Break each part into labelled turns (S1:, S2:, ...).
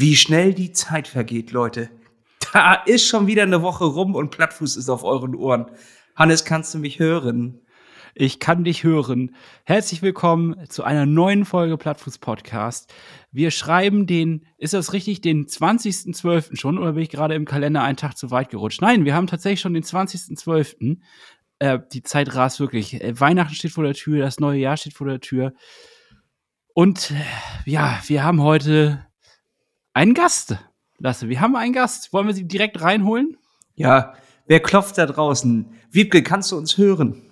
S1: Wie schnell die Zeit vergeht, Leute. Da ist schon wieder eine Woche rum und Plattfuß ist auf euren Ohren. Hannes, kannst du mich hören?
S2: Ich kann dich hören. Herzlich willkommen zu einer neuen Folge Plattfuß Podcast. Wir schreiben den, ist das richtig, den 20.12. schon oder bin ich gerade im Kalender einen Tag zu weit gerutscht? Nein, wir haben tatsächlich schon den 20.12. Äh, die Zeit rast wirklich. Äh, Weihnachten steht vor der Tür, das neue Jahr steht vor der Tür. Und äh, ja, wir haben heute einen Gast. Lasse, wir haben einen Gast. Wollen wir sie direkt reinholen?
S1: Ja, wer klopft da draußen? Wiebke, kannst du uns hören?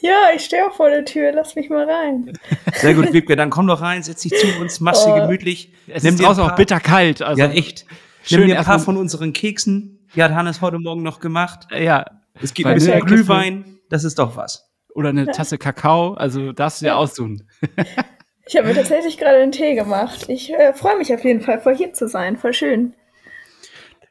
S3: Ja, ich stehe auch vor der Tür. Lass mich mal rein.
S1: Sehr gut, Wiebke. Dann komm doch rein, setz dich zu uns, mach sie oh. gemütlich.
S2: Es Nimm ist dir auch bitterkalt.
S1: Also ja, echt. Schön Nimm dir ein paar von unseren Keksen. Die hat Hannes heute Morgen noch gemacht.
S2: Ja.
S1: Es gibt ein bisschen Glühwein. Das ist doch was.
S2: Oder eine Tasse Kakao. Also darfst du dir ja. aussuchen.
S3: Ich habe mir tatsächlich gerade einen Tee gemacht. Ich äh, freue mich auf jeden Fall, voll hier zu sein. Voll schön.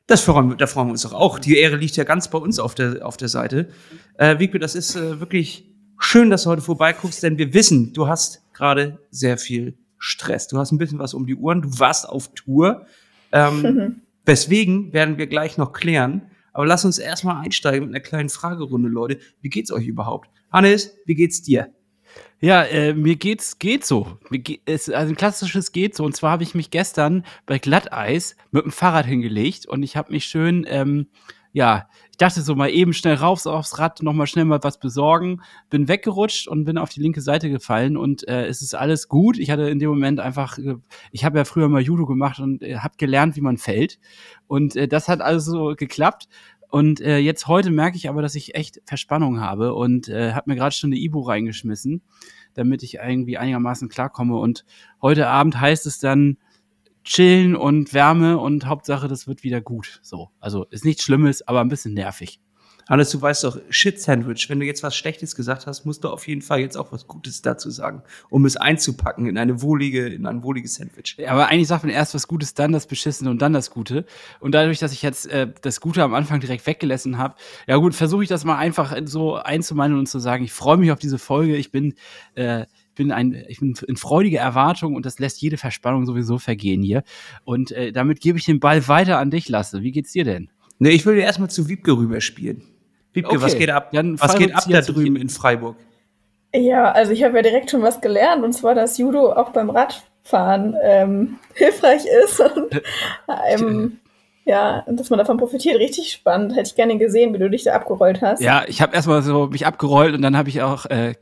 S1: Das freuen, da freuen wir uns doch auch. Die Ehre liegt ja ganz bei uns auf der, auf der Seite. Äh, Wiebke, das ist äh, wirklich schön, dass du heute vorbeiguckst, denn wir wissen, du hast gerade sehr viel Stress. Du hast ein bisschen was um die Uhren. Du warst auf Tour. Ähm, Weswegen werden wir gleich noch klären. Aber lass uns erstmal einsteigen mit einer kleinen Fragerunde, Leute. Wie geht's euch überhaupt? Hannes, wie geht's dir?
S2: Ja, äh, mir geht's geht so. Mir geht, es, also ein klassisches geht so. Und zwar habe ich mich gestern bei Glatteis mit dem Fahrrad hingelegt und ich habe mich schön, ähm, ja, ich dachte so mal eben schnell rauf aufs Rad, noch mal schnell mal was besorgen, bin weggerutscht und bin auf die linke Seite gefallen und äh, es ist alles gut. Ich hatte in dem Moment einfach, äh, ich habe ja früher mal Judo gemacht und äh, habe gelernt, wie man fällt und äh, das hat also geklappt. Und äh, jetzt heute merke ich aber, dass ich echt Verspannung habe und äh, habe mir gerade schon eine Ibu reingeschmissen, damit ich irgendwie einigermaßen klarkomme. Und heute Abend heißt es dann chillen und Wärme und Hauptsache, das wird wieder gut. So, also ist nichts Schlimmes, aber ein bisschen nervig.
S1: Hannes, du weißt doch, Shit Sandwich, wenn du jetzt was Schlechtes gesagt hast, musst du auf jeden Fall jetzt auch was Gutes dazu sagen, um es einzupacken in eine wohlige, in ein wohliges Sandwich.
S2: Ja, aber eigentlich sagt man erst was Gutes, dann das Beschissene und dann das Gute. Und dadurch, dass ich jetzt äh, das Gute am Anfang direkt weggelassen habe, ja gut, versuche ich das mal einfach so einzumeinen und zu sagen, ich freue mich auf diese Folge, ich bin, äh, bin ein, ich bin in freudiger Erwartung und das lässt jede Verspannung sowieso vergehen hier. Und äh, damit gebe ich den Ball weiter an dich, Lasse. Wie geht's dir denn?
S1: Nee, ich will dir erstmal zu Wiebke rüberspielen. Wiebke, okay. was geht ab? Dann was geht ab da drüben in Freiburg?
S3: Ja, also ich habe ja direkt schon was gelernt und zwar, dass Judo auch beim Radfahren ähm, hilfreich ist und ähm, ja, dass man davon profitiert. Richtig spannend. Hätte ich gerne gesehen, wie du dich da abgerollt hast.
S2: Ja, ich habe erstmal so mich abgerollt und dann habe ich auch äh,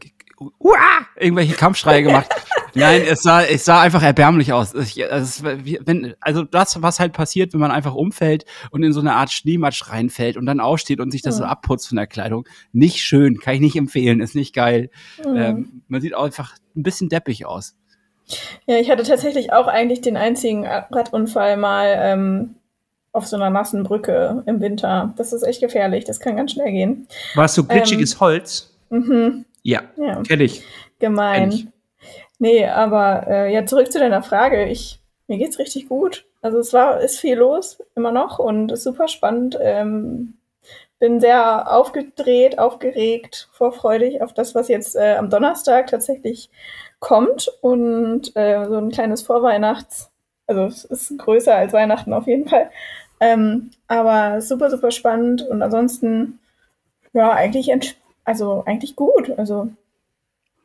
S2: uah, irgendwelche Kampfschreie gemacht. Nein, es sah, es sah einfach erbärmlich aus. Ich, also, wenn, also das, was halt passiert, wenn man einfach umfällt und in so eine Art Schneematsch reinfällt und dann aufsteht und sich das mhm. so abputzt von der Kleidung. Nicht schön, kann ich nicht empfehlen, ist nicht geil. Mhm. Ähm, man sieht auch einfach ein bisschen deppig aus.
S3: Ja, ich hatte tatsächlich auch eigentlich den einzigen Radunfall mal ähm, auf so einer nassen Brücke im Winter. Das ist echt gefährlich, das kann ganz schnell gehen.
S1: Warst du glitschiges ähm, Holz?
S3: Mhm.
S1: Ja, ja. kenne ich.
S3: Gemein. Kenn ich. Nee, aber äh, ja, zurück zu deiner Frage. Ich, mir geht's richtig gut. Also es war, ist viel los, immer noch und ist super spannend. Ähm, bin sehr aufgedreht, aufgeregt, vorfreudig auf das, was jetzt äh, am Donnerstag tatsächlich kommt und äh, so ein kleines Vorweihnachts, also es ist größer als Weihnachten auf jeden Fall. Ähm, aber super, super spannend und ansonsten, ja, eigentlich, also eigentlich gut. Also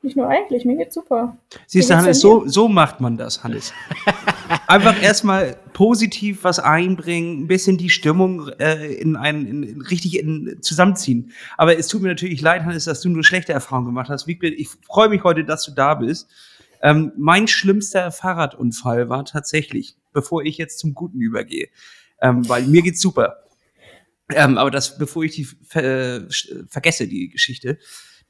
S3: nicht nur eigentlich, mir geht's super.
S1: Siehst du, Hannes, so, so macht man das, Hannes. Einfach erstmal positiv was einbringen, ein bisschen die Stimmung äh, in einen in, in, richtig in, zusammenziehen. Aber es tut mir natürlich leid, Hannes, dass du nur schlechte Erfahrungen gemacht hast. Ich freue mich heute, dass du da bist. Ähm, mein schlimmster Fahrradunfall war tatsächlich, bevor ich jetzt zum Guten übergehe, ähm, weil mir geht's super. Ähm, aber das, bevor ich die ver vergesse, die Geschichte,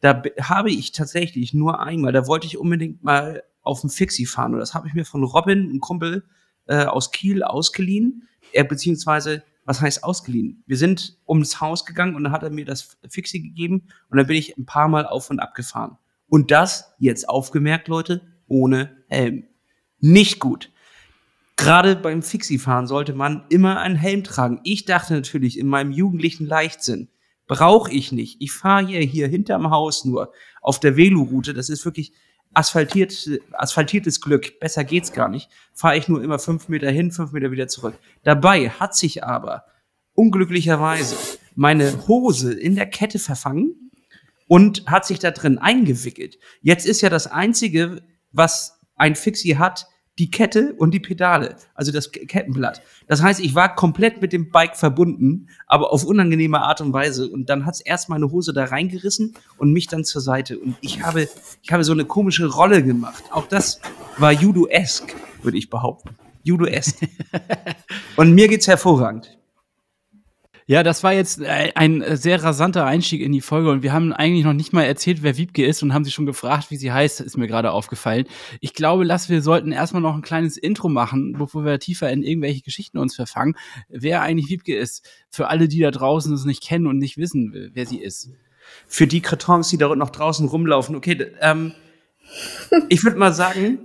S1: da habe ich tatsächlich nur einmal, da wollte ich unbedingt mal auf dem Fixie fahren. Und das habe ich mir von Robin, einem Kumpel äh, aus Kiel, ausgeliehen. Er beziehungsweise, was heißt ausgeliehen? Wir sind ums Haus gegangen und dann hat er mir das Fixie gegeben und dann bin ich ein paar Mal auf und ab gefahren. Und das, jetzt aufgemerkt, Leute, ohne Helm. Nicht gut. Gerade beim Fixie-Fahren sollte man immer einen Helm tragen. Ich dachte natürlich in meinem jugendlichen Leichtsinn, brauche ich nicht. Ich fahre hier, hier hinterm Haus nur auf der Veloroute. Das ist wirklich asphaltiert, asphaltiertes Glück, besser geht's gar nicht, fahre ich nur immer fünf Meter hin, fünf Meter wieder zurück. Dabei hat sich aber unglücklicherweise meine Hose in der Kette verfangen und hat sich da drin eingewickelt. Jetzt ist ja das Einzige, was ein Fixie hat, die Kette und die Pedale, also das Kettenblatt. Das heißt, ich war komplett mit dem Bike verbunden, aber auf unangenehme Art und Weise. Und dann hat's erst meine Hose da reingerissen und mich dann zur Seite. Und ich habe, ich habe so eine komische Rolle gemacht. Auch das war Judo-esque, würde ich behaupten. Judo-esque. und mir geht's hervorragend.
S2: Ja, das war jetzt äh, ein äh, sehr rasanter Einstieg in die Folge und wir haben eigentlich noch nicht mal erzählt, wer Wiebke ist und haben sie schon gefragt, wie sie heißt, ist mir gerade aufgefallen. Ich glaube, Lass, wir sollten erstmal noch ein kleines Intro machen, bevor wir tiefer in irgendwelche Geschichten uns verfangen, wer eigentlich Wiebke ist. Für alle, die da draußen es nicht kennen und nicht wissen, wer sie ist.
S1: Für die Kartons, die da noch draußen rumlaufen, okay, ähm, ich würde mal sagen,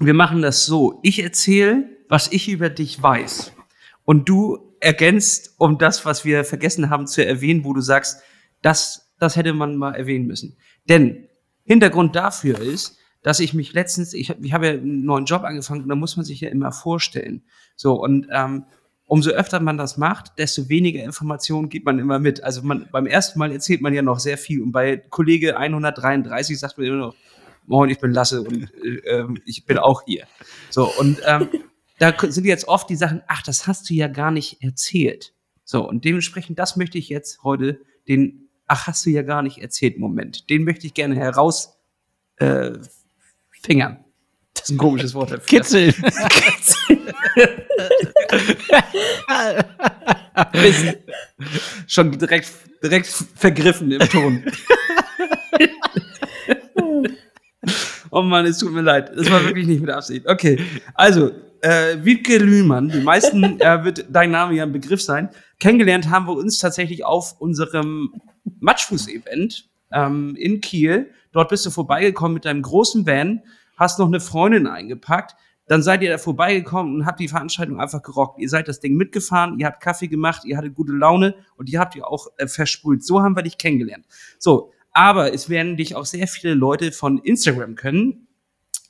S1: wir machen das so. Ich erzähle, was ich über dich weiß. Und du ergänzt um das, was wir vergessen haben zu erwähnen, wo du sagst, das, das hätte man mal erwähnen müssen. Denn Hintergrund dafür ist, dass ich mich letztens, ich, ich habe ja einen neuen Job angefangen und da muss man sich ja immer vorstellen. So, und ähm, umso öfter man das macht, desto weniger Informationen gibt man immer mit. Also man, beim ersten Mal erzählt man ja noch sehr viel und bei Kollege 133 sagt man immer noch, moin, ich bin Lasse und äh, ähm, ich bin auch hier. So, und ähm, da sind jetzt oft die Sachen, ach, das hast du ja gar nicht erzählt. So, und dementsprechend, das möchte ich jetzt heute, den, ach, hast du ja gar nicht erzählt, Moment, den möchte ich gerne heraus äh, fingern. Das ist ein komisches Wort dafür.
S2: Kitzeln.
S1: Schon direkt, direkt vergriffen im Ton. oh Mann, es tut mir leid. Das war wirklich nicht mit Absicht. Okay, also äh, Wiebke Lühmann, die meisten äh, wird dein Name ja ein Begriff sein. Kennengelernt haben wir uns tatsächlich auf unserem Matschfuß-Event ähm, in Kiel. Dort bist du vorbeigekommen mit deinem großen Van, hast noch eine Freundin eingepackt. Dann seid ihr da vorbeigekommen und habt die Veranstaltung einfach gerockt. Ihr seid das Ding mitgefahren, ihr habt Kaffee gemacht, ihr hattet gute Laune und ihr habt ihr auch äh, versprüht. So haben wir dich kennengelernt. So, aber es werden dich auch sehr viele Leute von Instagram können,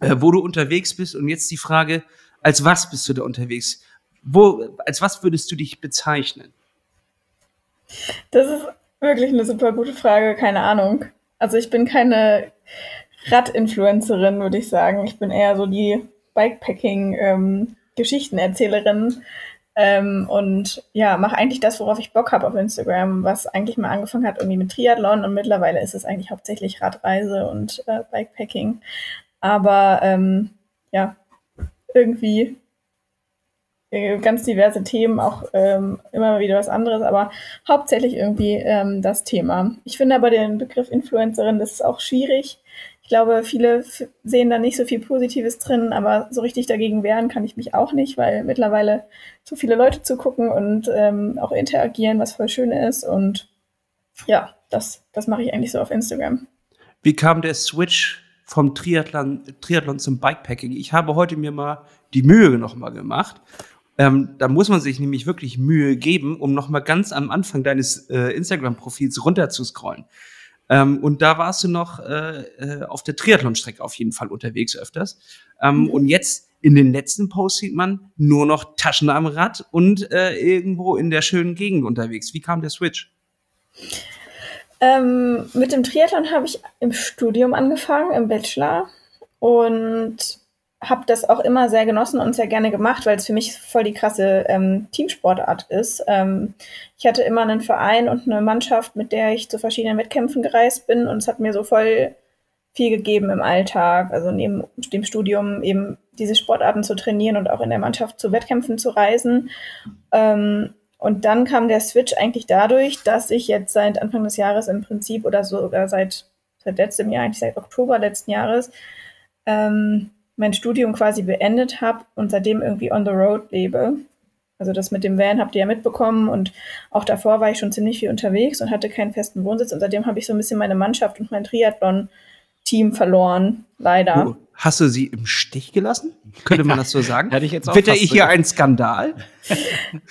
S1: äh, wo du unterwegs bist. Und jetzt die Frage, als was bist du da unterwegs? Wo, als was würdest du dich bezeichnen?
S3: Das ist wirklich eine super gute Frage, keine Ahnung. Also ich bin keine Rad-Influencerin, würde ich sagen. Ich bin eher so die Bikepacking-Geschichtenerzählerin. Ähm, und ja, mache eigentlich das, worauf ich Bock habe auf Instagram, was eigentlich mal angefangen hat irgendwie mit Triathlon und mittlerweile ist es eigentlich hauptsächlich Radreise und äh, Bikepacking. Aber ähm, ja, irgendwie äh, ganz diverse Themen, auch ähm, immer wieder was anderes, aber hauptsächlich irgendwie ähm, das Thema. Ich finde aber den Begriff Influencerin, das ist auch schwierig. Ich glaube, viele sehen da nicht so viel Positives drin, aber so richtig dagegen wehren kann ich mich auch nicht, weil mittlerweile so viele Leute zugucken und ähm, auch interagieren, was voll schön ist. Und ja, das, das mache ich eigentlich so auf Instagram.
S1: Wie kam der Switch vom Triathlon, Triathlon zum Bikepacking. Ich habe heute mir mal die Mühe nochmal gemacht. Ähm, da muss man sich nämlich wirklich Mühe geben, um nochmal ganz am Anfang deines äh, Instagram-Profils runterzuscrollen. Ähm, und da warst du noch äh, äh, auf der Triathlon-Strecke auf jeden Fall unterwegs öfters. Ähm, mhm. Und jetzt in den letzten Posts sieht man nur noch Taschen am Rad und äh, irgendwo in der schönen Gegend unterwegs. Wie kam der Switch?
S3: Ähm, mit dem Triathlon habe ich im Studium angefangen, im Bachelor. Und habe das auch immer sehr genossen und sehr gerne gemacht, weil es für mich voll die krasse ähm, Teamsportart ist. Ähm, ich hatte immer einen Verein und eine Mannschaft, mit der ich zu verschiedenen Wettkämpfen gereist bin und es hat mir so voll viel gegeben im Alltag, also neben dem Studium eben diese Sportarten zu trainieren und auch in der Mannschaft zu Wettkämpfen zu reisen. Ähm, und dann kam der Switch eigentlich dadurch, dass ich jetzt seit Anfang des Jahres im Prinzip oder sogar seit, seit letztem Jahr, eigentlich seit Oktober letzten Jahres, ähm, mein Studium quasi beendet habe und seitdem irgendwie on the road lebe. Also das mit dem Van habt ihr ja mitbekommen und auch davor war ich schon ziemlich viel unterwegs und hatte keinen festen Wohnsitz und seitdem habe ich so ein bisschen meine Mannschaft und mein Triathlon-Team verloren, leider.
S1: Oh, hast du sie im Stich gelassen? Könnte man das so sagen?
S2: Hätte ich jetzt auch
S1: Wird ich hier ein Skandal?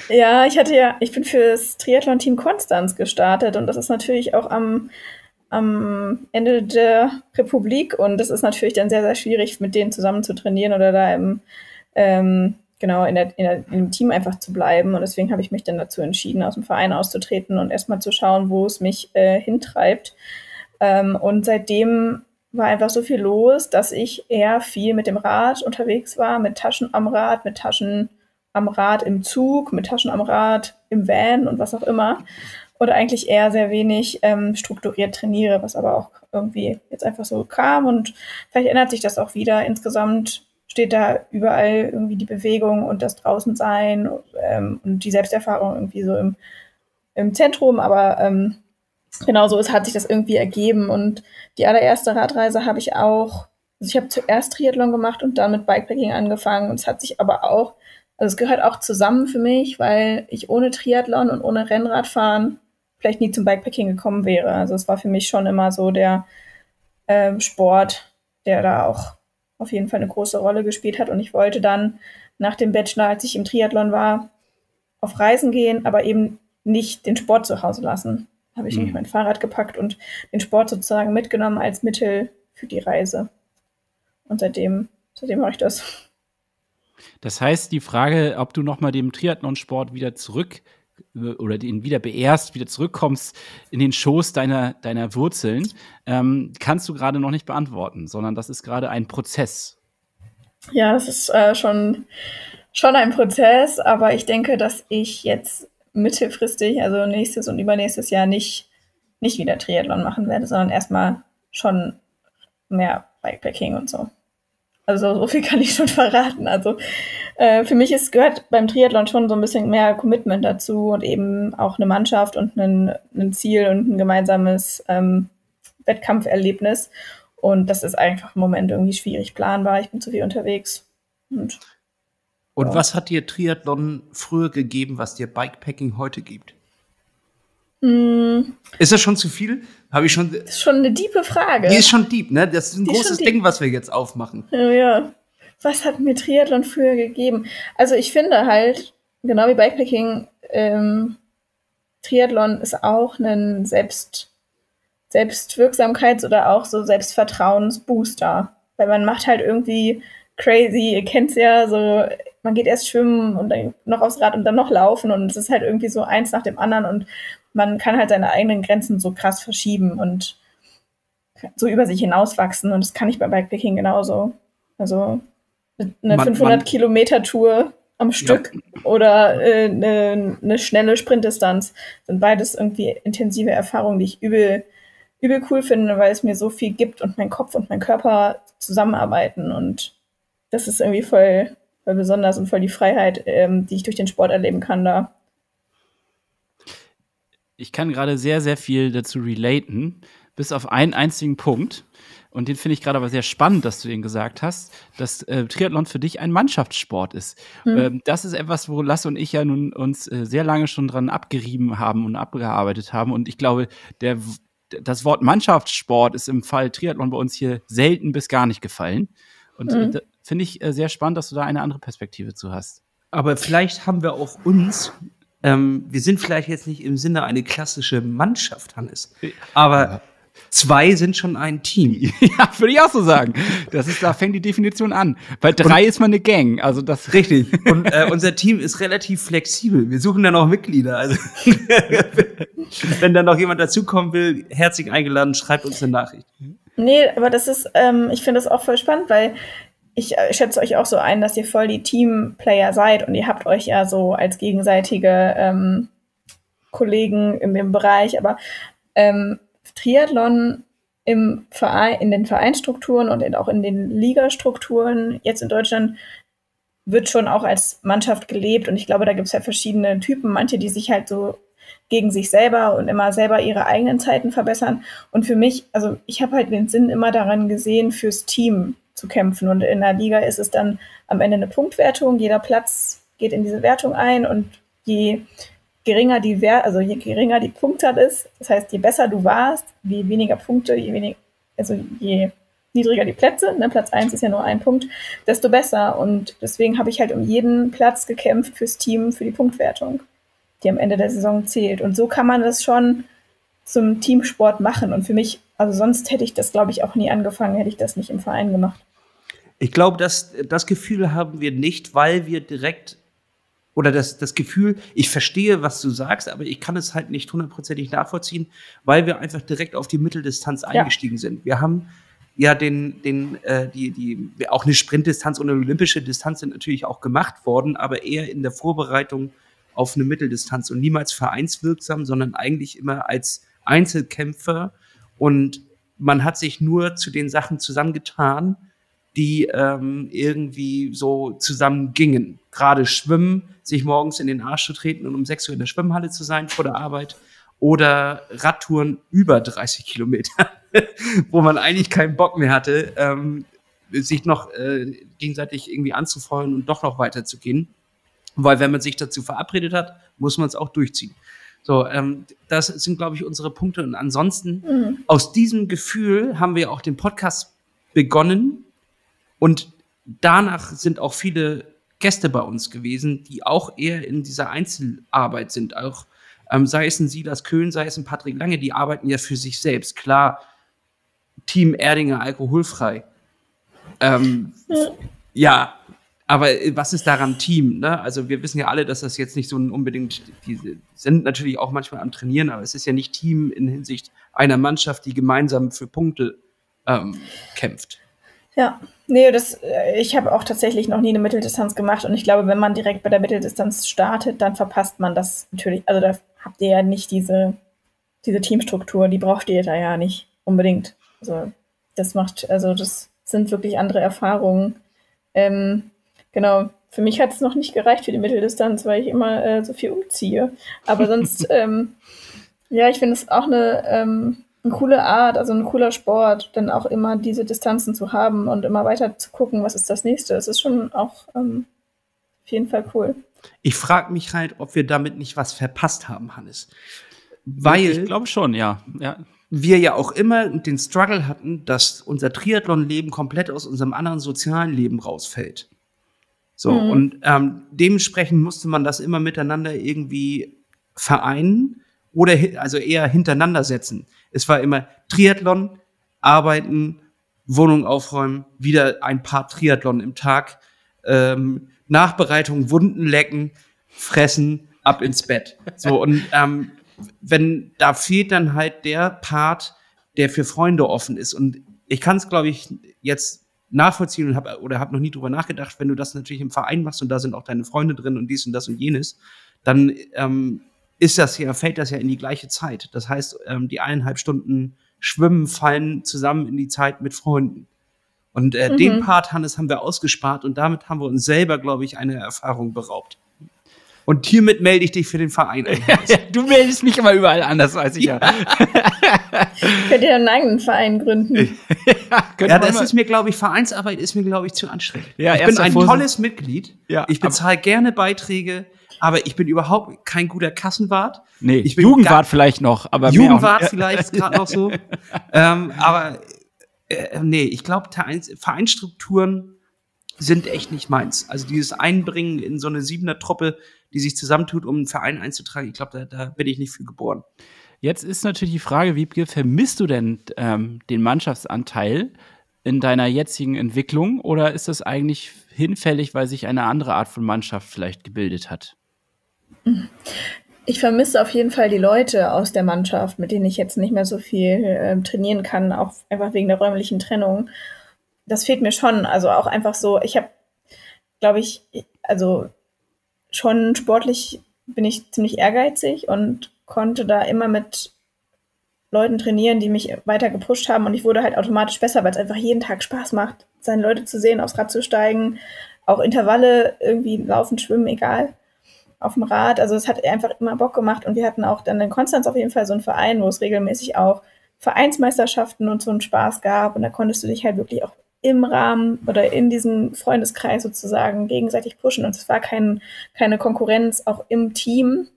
S3: ja, ich hatte ja, ich bin für das Triathlon-Team Konstanz gestartet und das ist natürlich auch am am Ende der Republik und das ist natürlich dann sehr, sehr schwierig, mit denen zusammen zu trainieren oder da im, ähm, genau in, der, in, der, im Team einfach zu bleiben. Und deswegen habe ich mich dann dazu entschieden, aus dem Verein auszutreten und erstmal zu schauen, wo es mich äh, hintreibt. Ähm, und seitdem war einfach so viel los, dass ich eher viel mit dem Rad unterwegs war, mit Taschen am Rad, mit Taschen am Rad im Zug, mit Taschen am Rad im Van und was auch immer. Und eigentlich eher sehr wenig ähm, strukturiert trainiere, was aber auch irgendwie jetzt einfach so kam. Und vielleicht ändert sich das auch wieder. Insgesamt steht da überall irgendwie die Bewegung und das Draußensein ähm, und die Selbsterfahrung irgendwie so im, im Zentrum. Aber ähm, genau so ist, hat sich das irgendwie ergeben. Und die allererste Radreise habe ich auch, also ich habe zuerst Triathlon gemacht und dann mit Bikepacking angefangen. Und es hat sich aber auch, also es gehört auch zusammen für mich, weil ich ohne Triathlon und ohne Rennradfahren vielleicht nie zum Bikepacking gekommen wäre. Also es war für mich schon immer so der äh, Sport, der da auch auf jeden Fall eine große Rolle gespielt hat. Und ich wollte dann nach dem Bachelor, als ich im Triathlon war, auf Reisen gehen, aber eben nicht den Sport zu Hause lassen habe ich mhm. mein Fahrrad gepackt und den Sport sozusagen mitgenommen als Mittel für die Reise. Und seitdem, seitdem mache ich das.
S2: Das heißt, die Frage, ob du nochmal dem Triathlonsport wieder zurück äh, oder den wieder beehrst, wieder zurückkommst in den Schoß deiner, deiner Wurzeln, ähm, kannst du gerade noch nicht beantworten, sondern das ist gerade ein Prozess.
S3: Ja, das ist äh, schon, schon ein Prozess, aber ich denke, dass ich jetzt mittelfristig, also nächstes und übernächstes Jahr nicht, nicht wieder Triathlon machen werde, sondern erstmal schon mehr Bikepacking und so. Also so viel kann ich schon verraten. Also äh, für mich ist, gehört beim Triathlon schon so ein bisschen mehr Commitment dazu und eben auch eine Mannschaft und ein, ein Ziel und ein gemeinsames ähm, Wettkampferlebnis. Und das ist einfach im Moment irgendwie schwierig planbar. Ich bin zu viel unterwegs. Und
S1: und ja. was hat dir Triathlon früher gegeben, was dir Bikepacking heute gibt? Mm. Ist das schon zu viel? Habe ich schon. Das
S3: ist schon eine diepe Frage.
S1: Die ist schon deep, ne? Das ist ein Die großes Ding, was wir jetzt aufmachen.
S3: Ja, ja. Was hat mir Triathlon früher gegeben? Also ich finde halt, genau wie Bikepacking, ähm, Triathlon ist auch ein Selbst, Selbstwirksamkeits- oder auch so Selbstvertrauensbooster. Weil man macht halt irgendwie crazy, ihr kennt's ja, so man geht erst schwimmen und dann noch aufs Rad und dann noch laufen und es ist halt irgendwie so eins nach dem anderen und man kann halt seine eigenen Grenzen so krass verschieben und so über sich hinauswachsen und das kann ich bei Bikepacking genauso. Also eine 500 Kilometer Tour am Stück ja. oder äh, eine, eine schnelle Sprintdistanz sind beides irgendwie intensive Erfahrungen, die ich übel übel cool finde, weil es mir so viel gibt und mein Kopf und mein Körper zusammenarbeiten und das ist irgendwie voll, voll besonders und voll die Freiheit, ähm, die ich durch den Sport erleben kann da.
S2: Ich kann gerade sehr, sehr viel dazu relaten, bis auf einen einzigen Punkt. Und den finde ich gerade aber sehr spannend, dass du den gesagt hast, dass äh, Triathlon für dich ein Mannschaftssport ist. Hm. Ähm, das ist etwas, wo Lasse und ich ja nun uns äh, sehr lange schon dran abgerieben haben und abgearbeitet haben. Und ich glaube, der, das Wort Mannschaftssport ist im Fall Triathlon bei uns hier selten bis gar nicht gefallen. Und mhm. Finde ich äh, sehr spannend, dass du da eine andere Perspektive zu hast.
S1: Aber vielleicht haben wir auch uns, ähm, wir sind vielleicht jetzt nicht im Sinne eine klassische Mannschaft, Hannes, aber ja. Zwei sind schon ein Team.
S2: ja, würde ich auch so sagen. Das ist, da fängt die Definition an. Bei drei und, ist man eine Gang. Also das
S1: richtig. Und äh, unser Team ist relativ flexibel. Wir suchen dann auch Mitglieder. Also wenn dann noch jemand dazukommen will, herzlich eingeladen, schreibt uns eine Nachricht.
S3: Nee, aber das ist, ähm, ich finde das auch voll spannend, weil ich äh, schätze euch auch so ein, dass ihr voll die Teamplayer seid und ihr habt euch ja so als gegenseitige ähm, Kollegen in dem Bereich, aber ähm, Triathlon im Verein, in den Vereinsstrukturen und in, auch in den Ligastrukturen jetzt in Deutschland wird schon auch als Mannschaft gelebt und ich glaube, da gibt es ja verschiedene Typen, manche, die sich halt so gegen sich selber und immer selber ihre eigenen Zeiten verbessern. Und für mich, also ich habe halt den Sinn immer daran gesehen, fürs Team zu kämpfen. Und in der Liga ist es dann am Ende eine Punktwertung. Jeder Platz geht in diese Wertung ein und je geringer die Wert, also je geringer die Punktzahl ist, das heißt, je besser du warst, je weniger Punkte, je weniger, also je niedriger die Plätze, ne, Platz 1 ist ja nur ein Punkt, desto besser. Und deswegen habe ich halt um jeden Platz gekämpft fürs Team, für die Punktwertung die am Ende der Saison zählt. Und so kann man das schon zum Teamsport machen. Und für mich, also sonst hätte ich das, glaube ich, auch nie angefangen, hätte ich das nicht im Verein gemacht.
S1: Ich glaube, dass das Gefühl haben wir nicht, weil wir direkt oder das, das Gefühl, ich verstehe, was du sagst, aber ich kann es halt nicht hundertprozentig nachvollziehen, weil wir einfach direkt auf die Mitteldistanz ja. eingestiegen sind. Wir haben ja den, den, äh, die, die, auch eine Sprintdistanz und eine olympische Distanz sind natürlich auch gemacht worden, aber eher in der Vorbereitung auf eine Mitteldistanz und niemals vereinswirksam, sondern eigentlich immer als Einzelkämpfer. Und man hat sich nur zu den Sachen zusammengetan, die ähm, irgendwie so zusammen gingen. Gerade Schwimmen, sich morgens in den Arsch zu treten und um 6 Uhr in der Schwimmhalle zu sein vor der Arbeit. Oder Radtouren über 30 Kilometer, wo man eigentlich keinen Bock mehr hatte, ähm, sich noch äh, gegenseitig irgendwie anzufeuern und doch noch weiterzugehen. Weil wenn man sich dazu verabredet hat, muss man es auch durchziehen. So, ähm, das sind, glaube ich, unsere Punkte. Und ansonsten, mhm. aus diesem Gefühl haben wir auch den Podcast begonnen. Und danach sind auch viele Gäste bei uns gewesen, die auch eher in dieser Einzelarbeit sind. Auch ähm, sei es ein Silas Köhn, sei es ein Patrick Lange, die arbeiten ja für sich selbst. Klar, Team Erdinger alkoholfrei. Ähm, ja. aber äh, was ist daran Team? Ne? Also wir wissen ja alle, dass das jetzt nicht so ein unbedingt, die sind natürlich auch manchmal am Trainieren, aber es ist ja nicht Team in Hinsicht einer Mannschaft, die gemeinsam für Punkte ähm, kämpft.
S3: Ja, nee, das, äh, ich habe auch tatsächlich noch nie eine Mitteldistanz gemacht und ich glaube, wenn man direkt bei der Mitteldistanz startet, dann verpasst man das natürlich. Also da habt ihr ja nicht diese, diese Teamstruktur, die braucht ihr da ja nicht unbedingt. Also das macht, also das sind wirklich andere Erfahrungen. Ähm, Genau. Für mich hat es noch nicht gereicht für die Mitteldistanz, weil ich immer äh, so viel umziehe. Aber sonst, ähm, ja, ich finde es auch eine, ähm, eine coole Art, also ein cooler Sport, dann auch immer diese Distanzen zu haben und immer weiter zu gucken, was ist das nächste. Das ist schon auch ähm, auf jeden Fall cool.
S1: Ich frage mich halt, ob wir damit nicht was verpasst haben, Hannes. Weil.
S2: Ich glaube schon, ja. ja.
S1: Wir ja auch immer den Struggle hatten, dass unser Triathlon-Leben komplett aus unserem anderen sozialen Leben rausfällt. So, mhm. und ähm, dementsprechend musste man das immer miteinander irgendwie vereinen oder also eher hintereinander setzen. Es war immer Triathlon, arbeiten, Wohnung aufräumen, wieder ein paar Triathlon im Tag, ähm, Nachbereitung, Wunden lecken, fressen, ab ins Bett. So, und ähm, wenn da fehlt dann halt der Part, der für Freunde offen ist. Und ich kann es, glaube ich, jetzt nachvollziehen und hab, oder habe noch nie drüber nachgedacht, wenn du das natürlich im Verein machst und da sind auch deine Freunde drin und dies und das und jenes, dann ähm, ist das ja, fällt das ja in die gleiche Zeit. Das heißt, ähm, die eineinhalb Stunden Schwimmen fallen zusammen in die Zeit mit Freunden. Und äh, mhm. den Part, Hannes, haben wir ausgespart und damit haben wir uns selber, glaube ich, eine Erfahrung beraubt. Und hiermit melde ich dich für den Verein
S2: du meldest mich immer überall anders, weiß ich ja. ja.
S3: Könnt ihr einen eigenen Verein gründen?
S1: ja, ja das ist mir, glaube ich, Vereinsarbeit ist mir, glaube ich, zu anstrengend. Ja, ich bin ein tolles Mitglied. Ja, ich bezahle gerne Beiträge, aber ich bin überhaupt kein guter Kassenwart.
S2: Nee, ich bin Jugendwart vielleicht noch, aber
S1: Jugendwart vielleicht gerade noch so. ähm, aber äh, nee, ich glaube, Vereinsstrukturen sind echt nicht meins. Also dieses Einbringen in so eine Siebener-Truppe, die sich zusammentut, um einen Verein einzutragen, ich glaube, da, da bin ich nicht für geboren.
S2: Jetzt ist natürlich die Frage, Wiebke, vermisst du denn ähm, den Mannschaftsanteil in deiner jetzigen Entwicklung oder ist das eigentlich hinfällig, weil sich eine andere Art von Mannschaft vielleicht gebildet hat?
S3: Ich vermisse auf jeden Fall die Leute aus der Mannschaft, mit denen ich jetzt nicht mehr so viel äh, trainieren kann, auch einfach wegen der räumlichen Trennung. Das fehlt mir schon. Also auch einfach so, ich habe, glaube ich, also schon sportlich bin ich ziemlich ehrgeizig und konnte da immer mit Leuten trainieren, die mich weiter gepusht haben. Und ich wurde halt automatisch besser, weil es einfach jeden Tag Spaß macht, seine Leute zu sehen, aufs Rad zu steigen, auch Intervalle irgendwie laufen, schwimmen, egal, auf dem Rad. Also es hat einfach immer Bock gemacht und wir hatten auch dann in Konstanz auf jeden Fall so einen Verein, wo es regelmäßig auch Vereinsmeisterschaften und so einen Spaß gab und da konntest du dich halt wirklich auch im Rahmen oder in diesem Freundeskreis sozusagen gegenseitig pushen. Und es war kein, keine Konkurrenz auch im Team,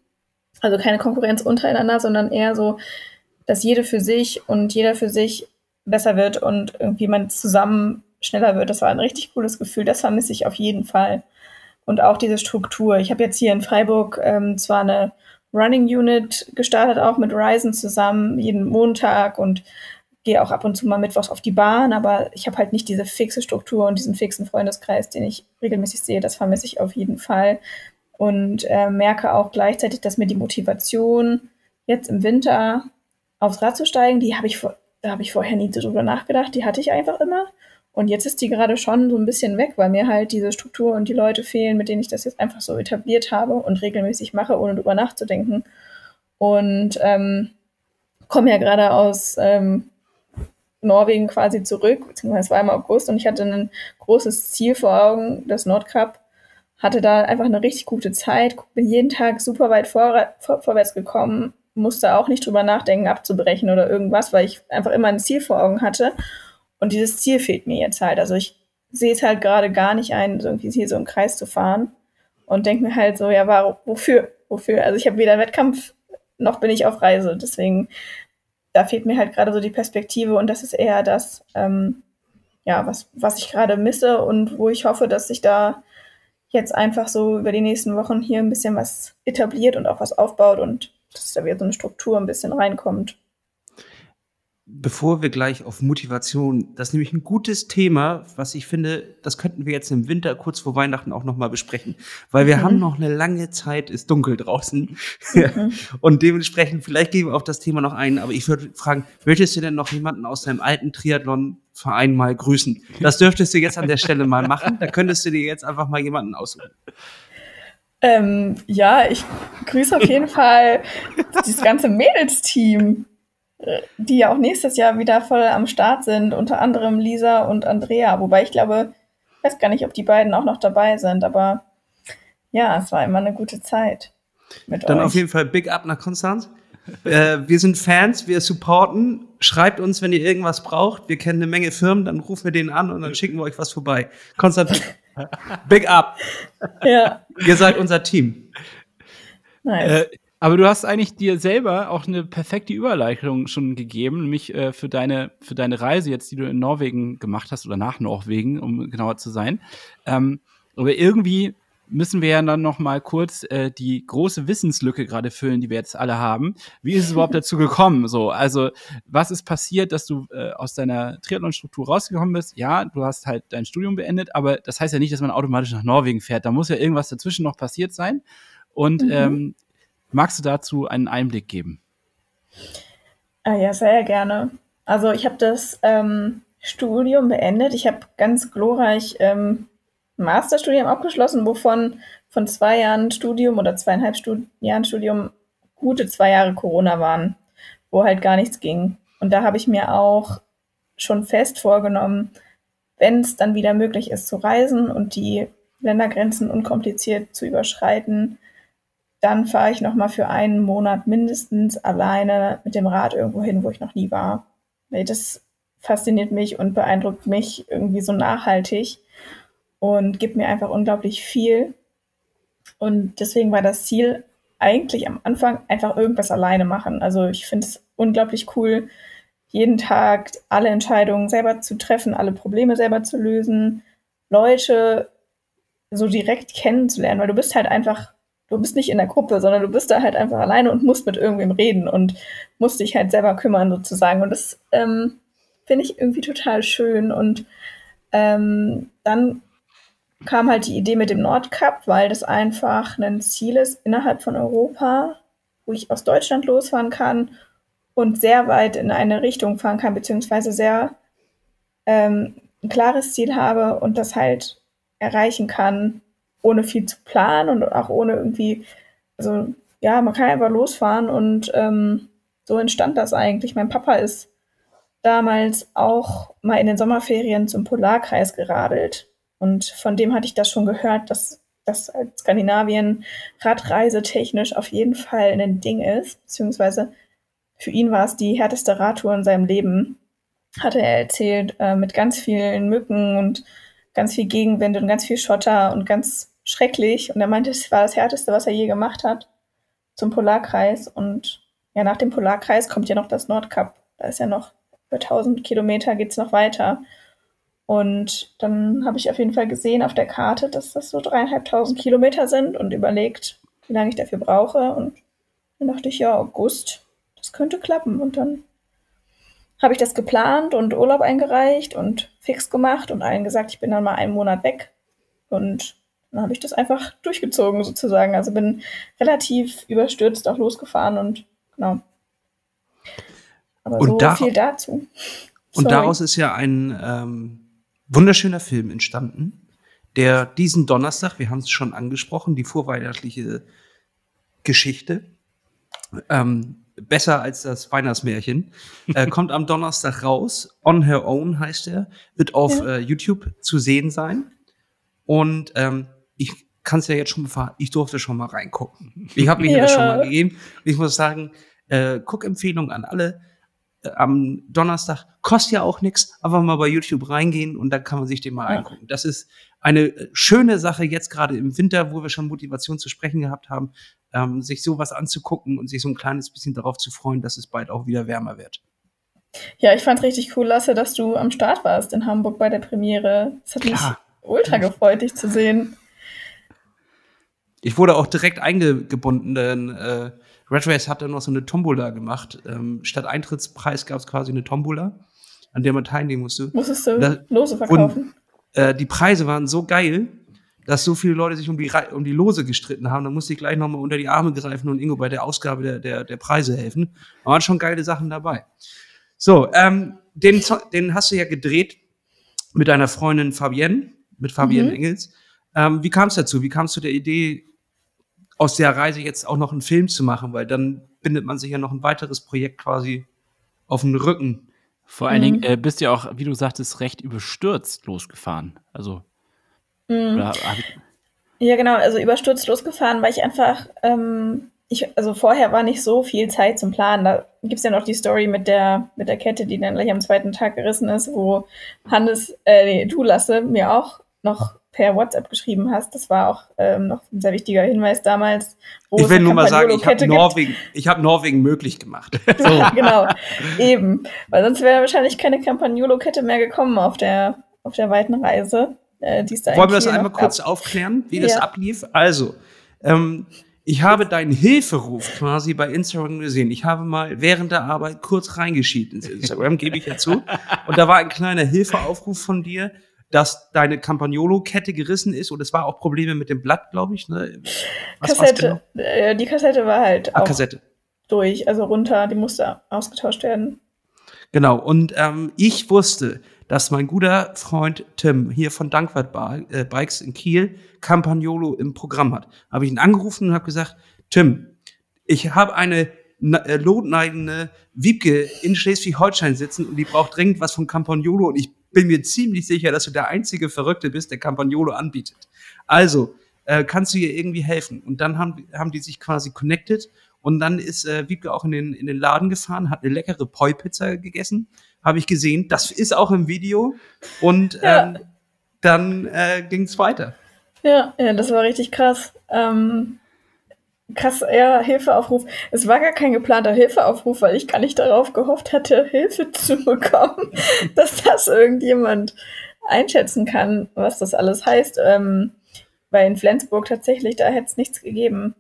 S3: also keine Konkurrenz untereinander, sondern eher so, dass jede für sich und jeder für sich besser wird und irgendwie man zusammen schneller wird. Das war ein richtig cooles Gefühl. Das vermisse ich auf jeden Fall. Und auch diese Struktur. Ich habe jetzt hier in Freiburg ähm, zwar eine Running Unit gestartet, auch mit Ryzen zusammen, jeden Montag und gehe auch ab und zu mal mittwochs auf die Bahn, aber ich habe halt nicht diese fixe Struktur und diesen fixen Freundeskreis, den ich regelmäßig sehe. Das vermisse ich auf jeden Fall. Und äh, merke auch gleichzeitig, dass mir die Motivation, jetzt im Winter aufs Rad zu steigen, die habe ich, da habe ich vorher nie drüber nachgedacht, die hatte ich einfach immer. Und jetzt ist die gerade schon so ein bisschen weg, weil mir halt diese Struktur und die Leute fehlen, mit denen ich das jetzt einfach so etabliert habe und regelmäßig mache, ohne drüber nachzudenken. Und ähm, komme ja gerade aus ähm, Norwegen quasi zurück, beziehungsweise es war im August und ich hatte ein großes Ziel vor Augen, das Nordcup. Hatte da einfach eine richtig gute Zeit, bin jeden Tag super weit vor, vor, vorwärts gekommen, musste auch nicht drüber nachdenken, abzubrechen oder irgendwas, weil ich einfach immer ein Ziel vor Augen hatte. Und dieses Ziel fehlt mir jetzt halt. Also ich sehe es halt gerade gar nicht ein, so irgendwie hier so im Kreis zu fahren. Und denke mir halt so, ja, warum, wofür? Wofür? Also ich habe weder einen Wettkampf, noch bin ich auf Reise. Deswegen, da fehlt mir halt gerade so die Perspektive und das ist eher das, ähm, ja, was, was ich gerade misse und wo ich hoffe, dass sich da jetzt einfach so über die nächsten Wochen hier ein bisschen was etabliert und auch was aufbaut und dass da wieder so eine Struktur ein bisschen reinkommt
S1: bevor wir gleich auf Motivation, das ist nämlich ein gutes Thema, was ich finde, das könnten wir jetzt im Winter kurz vor Weihnachten auch nochmal besprechen, weil wir mhm. haben noch eine lange Zeit, ist dunkel draußen mhm. und dementsprechend, vielleicht gehen wir auf das Thema noch ein, aber ich würde fragen, möchtest du denn noch jemanden aus deinem alten Triathlon-Verein mal grüßen? Das dürftest du jetzt an der Stelle mal machen, da könntest du dir jetzt einfach mal jemanden aussuchen.
S3: Ähm, ja, ich grüße auf jeden Fall das ganze Mädelsteam die ja auch nächstes Jahr wieder voll am Start sind, unter anderem Lisa und Andrea. Wobei ich glaube, ich weiß gar nicht, ob die beiden auch noch dabei sind, aber ja, es war immer eine gute Zeit.
S1: Mit Dann euch. auf jeden Fall Big Up nach Konstanz. äh, wir sind Fans, wir supporten. Schreibt uns, wenn ihr irgendwas braucht. Wir kennen eine Menge Firmen, dann rufen wir denen an und dann schicken wir euch was vorbei. Konstantin, Big Up. Ja. Ihr seid unser Team.
S2: Nice. Äh, aber du hast eigentlich dir selber auch eine perfekte Überleitung schon gegeben, nämlich äh, für deine für deine Reise jetzt, die du in Norwegen gemacht hast oder nach Norwegen, um genauer zu sein. Ähm, aber irgendwie müssen wir ja dann noch mal kurz äh, die große Wissenslücke gerade füllen, die wir jetzt alle haben. Wie ist es überhaupt dazu gekommen? So, also was ist passiert, dass du äh, aus deiner Triathlon-Struktur rausgekommen bist? Ja, du hast halt dein Studium beendet, aber das heißt ja nicht, dass man automatisch nach Norwegen fährt. Da muss ja irgendwas dazwischen noch passiert sein. Und mhm. ähm, Magst du dazu einen Einblick geben?
S3: Ah, ja, sehr gerne. Also ich habe das ähm, Studium beendet. Ich habe ganz glorreich ähm, Masterstudium abgeschlossen, wovon von zwei Jahren Studium oder zweieinhalb Stud Jahren Studium gute zwei Jahre Corona waren, wo halt gar nichts ging. Und da habe ich mir auch schon fest vorgenommen, wenn es dann wieder möglich ist zu reisen und die Ländergrenzen unkompliziert zu überschreiten, dann fahre ich noch mal für einen Monat mindestens alleine mit dem Rad irgendwo hin, wo ich noch nie war. Das fasziniert mich und beeindruckt mich irgendwie so nachhaltig und gibt mir einfach unglaublich viel. Und deswegen war das Ziel eigentlich am Anfang einfach irgendwas alleine machen. Also ich finde es unglaublich cool, jeden Tag alle Entscheidungen selber zu treffen, alle Probleme selber zu lösen, Leute so direkt kennenzulernen, weil du bist halt einfach du bist nicht in der Gruppe, sondern du bist da halt einfach alleine und musst mit irgendwem reden und musst dich halt selber kümmern sozusagen. Und das ähm, finde ich irgendwie total schön. Und ähm, dann kam halt die Idee mit dem Nordcup, weil das einfach ein Ziel ist innerhalb von Europa, wo ich aus Deutschland losfahren kann und sehr weit in eine Richtung fahren kann, beziehungsweise sehr ähm, ein klares Ziel habe und das halt erreichen kann, ohne viel zu planen und auch ohne irgendwie, also ja, man kann einfach losfahren und ähm, so entstand das eigentlich. Mein Papa ist damals auch mal in den Sommerferien zum Polarkreis geradelt und von dem hatte ich das schon gehört, dass das Skandinavien radreisetechnisch auf jeden Fall ein Ding ist, beziehungsweise für ihn war es die härteste Radtour in seinem Leben, hatte er erzählt, äh, mit ganz vielen Mücken und ganz viel Gegenwind und ganz viel Schotter und ganz schrecklich. Und er meinte, es war das Härteste, was er je gemacht hat zum Polarkreis. Und ja, nach dem Polarkreis kommt ja noch das Nordkap. Da ist ja noch über 1000 Kilometer geht es noch weiter. Und dann habe ich auf jeden Fall gesehen auf der Karte, dass das so dreieinhalbtausend Kilometer sind und überlegt, wie lange ich dafür brauche. Und Dann dachte ich, ja, August, das könnte klappen. Und dann habe ich das geplant und Urlaub eingereicht und fix gemacht und allen gesagt, ich bin dann mal einen Monat weg. Und dann habe ich das einfach durchgezogen sozusagen. Also bin relativ überstürzt auch losgefahren und genau.
S1: Aber und so da viel dazu. Und daraus ist ja ein ähm, wunderschöner Film entstanden, der diesen Donnerstag, wir haben es schon angesprochen, die vorweihnachtliche Geschichte, ähm, besser als das Weihnachtsmärchen, äh, kommt am Donnerstag raus. On Her Own heißt er, wird auf ja. äh, YouTube zu sehen sein. Und ähm, ich kann es ja jetzt schon mal ich durfte schon mal reingucken. Ich habe mir ja. das schon mal gegeben. Ich muss sagen, äh, Guckempfehlung an alle am Donnerstag. Kostet ja auch nichts, einfach mal bei YouTube reingehen und dann kann man sich den mal ja. angucken. Das ist eine äh, schöne Sache jetzt gerade im Winter, wo wir schon Motivation zu sprechen gehabt haben, ähm, sich sowas anzugucken und sich so ein kleines bisschen darauf zu freuen, dass es bald auch wieder wärmer wird.
S3: Ja, ich fand richtig cool, Lasse, dass du am Start warst in Hamburg bei der Premiere. Es hat Klar. mich ultra gefreut, dich zu sehen.
S1: Ich wurde auch direkt eingebunden, denn äh, Red Race hat dann noch so eine Tombola gemacht. Ähm, statt Eintrittspreis gab es quasi eine Tombola, an der man teilnehmen musste.
S3: Musstest du da, Lose verkaufen?
S1: Und, äh, die Preise waren so geil, dass so viele Leute sich um die, um die Lose gestritten haben. Da musste ich gleich nochmal unter die Arme greifen und Ingo bei der Ausgabe der, der, der Preise helfen. Da waren schon geile Sachen dabei. So, ähm, den, den hast du ja gedreht mit deiner Freundin Fabienne, mit Fabienne mhm. Engels. Ähm, wie kam es dazu? Wie kamst du der Idee, aus der Reise jetzt auch noch einen Film zu machen, weil dann bindet man sich ja noch ein weiteres Projekt quasi auf den Rücken.
S2: Vor allen Dingen mhm. äh, bist du ja auch, wie du sagtest, recht überstürzt losgefahren. Also.
S3: Mhm. Oder, ja, genau, also überstürzt losgefahren, weil ich einfach, ähm, ich, also vorher war nicht so viel Zeit zum Planen. Da gibt es ja noch die Story mit der, mit der Kette, die dann gleich am zweiten Tag gerissen ist, wo Hannes, äh, nee, du Lasse, mir auch noch per WhatsApp geschrieben hast. Das war auch ähm, noch ein sehr wichtiger Hinweis damals.
S1: ich will nur mal sagen, ich habe Norwegen, ich hab Norwegen möglich gemacht.
S3: So. ja, genau, eben. Weil sonst wäre wahrscheinlich keine Campagnolo-Kette mehr gekommen auf der, auf der weiten Reise.
S1: Äh, die da Wollen wir das einmal kurz gab. aufklären, wie ja. das ablief? Also, ähm, ich habe deinen Hilferuf quasi bei Instagram gesehen. Ich habe mal während der Arbeit kurz reingeschieden ins Instagram, gebe ich ja zu. Und da war ein kleiner Hilfeaufruf von dir dass deine Campagnolo-Kette gerissen ist und es war auch Probleme mit dem Blatt, glaube ich. Ne?
S3: Was, Kassette. Was genau? äh, die Kassette war halt
S1: ah, auch Kassette.
S3: durch, also runter, die musste ausgetauscht werden.
S1: Genau, und ähm, ich wusste, dass mein guter Freund Tim hier von Dankwart äh, Bikes in Kiel Campagnolo im Programm hat. Habe ich ihn angerufen und habe gesagt, Tim, ich habe eine äh, lotneigende Wiebke in Schleswig-Holstein sitzen und die braucht dringend was von Campagnolo und ich bin mir ziemlich sicher, dass du der einzige Verrückte bist, der Campagnolo anbietet. Also, äh, kannst du ihr irgendwie helfen? Und dann haben, haben die sich quasi connected und dann ist äh, Wiebke auch in den, in den Laden gefahren, hat eine leckere Poi-Pizza gegessen, habe ich gesehen. Das ist auch im Video und ja. ähm, dann äh, ging es weiter.
S3: Ja, ja, das war richtig krass. Ähm, krass, ja, Hilfeaufruf. Es war gar kein geplanter Hilfeaufruf, weil ich gar nicht darauf gehofft hatte, Hilfe zu bekommen, dass das irgendjemand einschätzen kann, was das alles heißt. Ähm, weil in Flensburg tatsächlich, da hätte es nichts gegeben.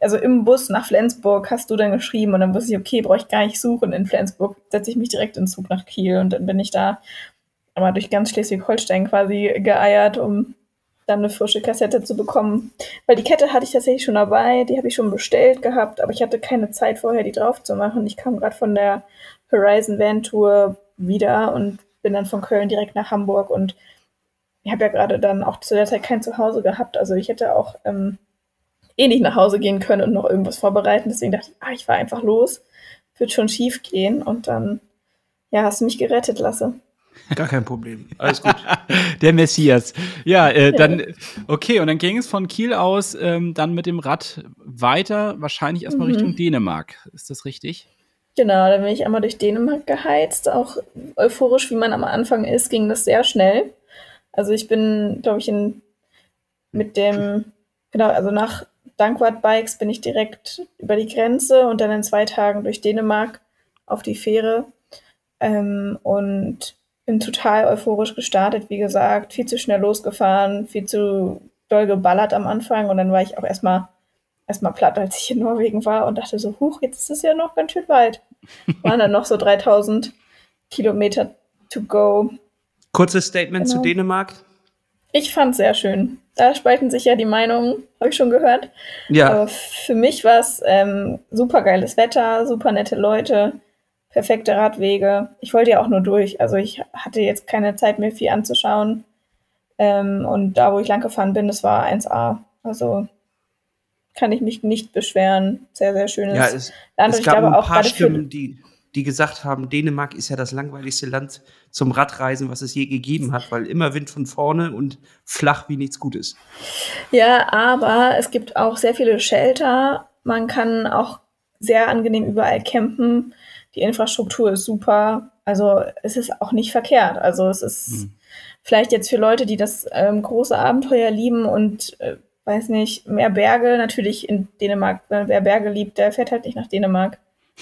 S3: Also im Bus nach Flensburg hast du dann geschrieben und dann wusste ich, okay, brauche ich gar nicht suchen in Flensburg, setze ich mich direkt in Zug nach Kiel und dann bin ich da aber durch ganz Schleswig-Holstein quasi geeiert, um dann eine frische Kassette zu bekommen. Weil die Kette hatte ich tatsächlich schon dabei, die habe ich schon bestellt gehabt, aber ich hatte keine Zeit vorher, die drauf zu machen. Ich kam gerade von der Horizon Van Tour wieder und bin dann von Köln direkt nach Hamburg und ich habe ja gerade dann auch zu der Zeit kein Zuhause gehabt. Also ich hätte auch ähm, eh nicht nach Hause gehen können und noch irgendwas vorbereiten. Deswegen dachte ich, ah, ich fahre einfach los. Wird schon schief gehen und dann, ja, hast du mich gerettet, Lasse.
S1: Gar kein Problem. Alles gut.
S2: Der Messias. Ja, äh, dann, okay, und dann ging es von Kiel aus ähm, dann mit dem Rad weiter, wahrscheinlich erstmal mhm. Richtung Dänemark. Ist das richtig?
S3: Genau, dann bin ich einmal durch Dänemark geheizt. Auch euphorisch, wie man am Anfang ist, ging das sehr schnell. Also ich bin, glaube ich, in, mit dem, genau, also nach Dankwart Bikes bin ich direkt über die Grenze und dann in zwei Tagen durch Dänemark auf die Fähre. Ähm, und bin total euphorisch gestartet, wie gesagt, viel zu schnell losgefahren, viel zu doll geballert am Anfang und dann war ich auch erstmal erstmal platt, als ich in Norwegen war und dachte so, huch, jetzt ist es ja noch ganz schön weit. Waren dann noch so 3000 Kilometer to go.
S1: Kurzes Statement genau. zu Dänemark.
S3: Ich fand es sehr schön. Da spalten sich ja die Meinungen, habe ich schon gehört.
S1: Ja.
S3: Aber für mich war es ähm, super geiles Wetter, super nette Leute, perfekte Radwege. Ich wollte ja auch nur durch. Also ich hatte jetzt keine Zeit mehr viel anzuschauen. Ähm, und da, wo ich lang gefahren bin, das war 1A. Also kann ich mich nicht beschweren. Sehr, sehr schönes
S1: ja, es, Land. Es gab glaube, ein paar Stimmen, die, die gesagt haben, Dänemark ist ja das langweiligste Land zum Radreisen, was es je gegeben hat, weil immer Wind von vorne und flach wie nichts Gutes.
S3: Ja, aber es gibt auch sehr viele Shelter. Man kann auch sehr angenehm überall campen. Die Infrastruktur ist super. Also es ist auch nicht verkehrt. Also es ist hm. vielleicht jetzt für Leute, die das ähm, große Abenteuer lieben und äh, weiß nicht, mehr Berge, natürlich in Dänemark, wer Berge liebt, der fährt halt nicht nach Dänemark.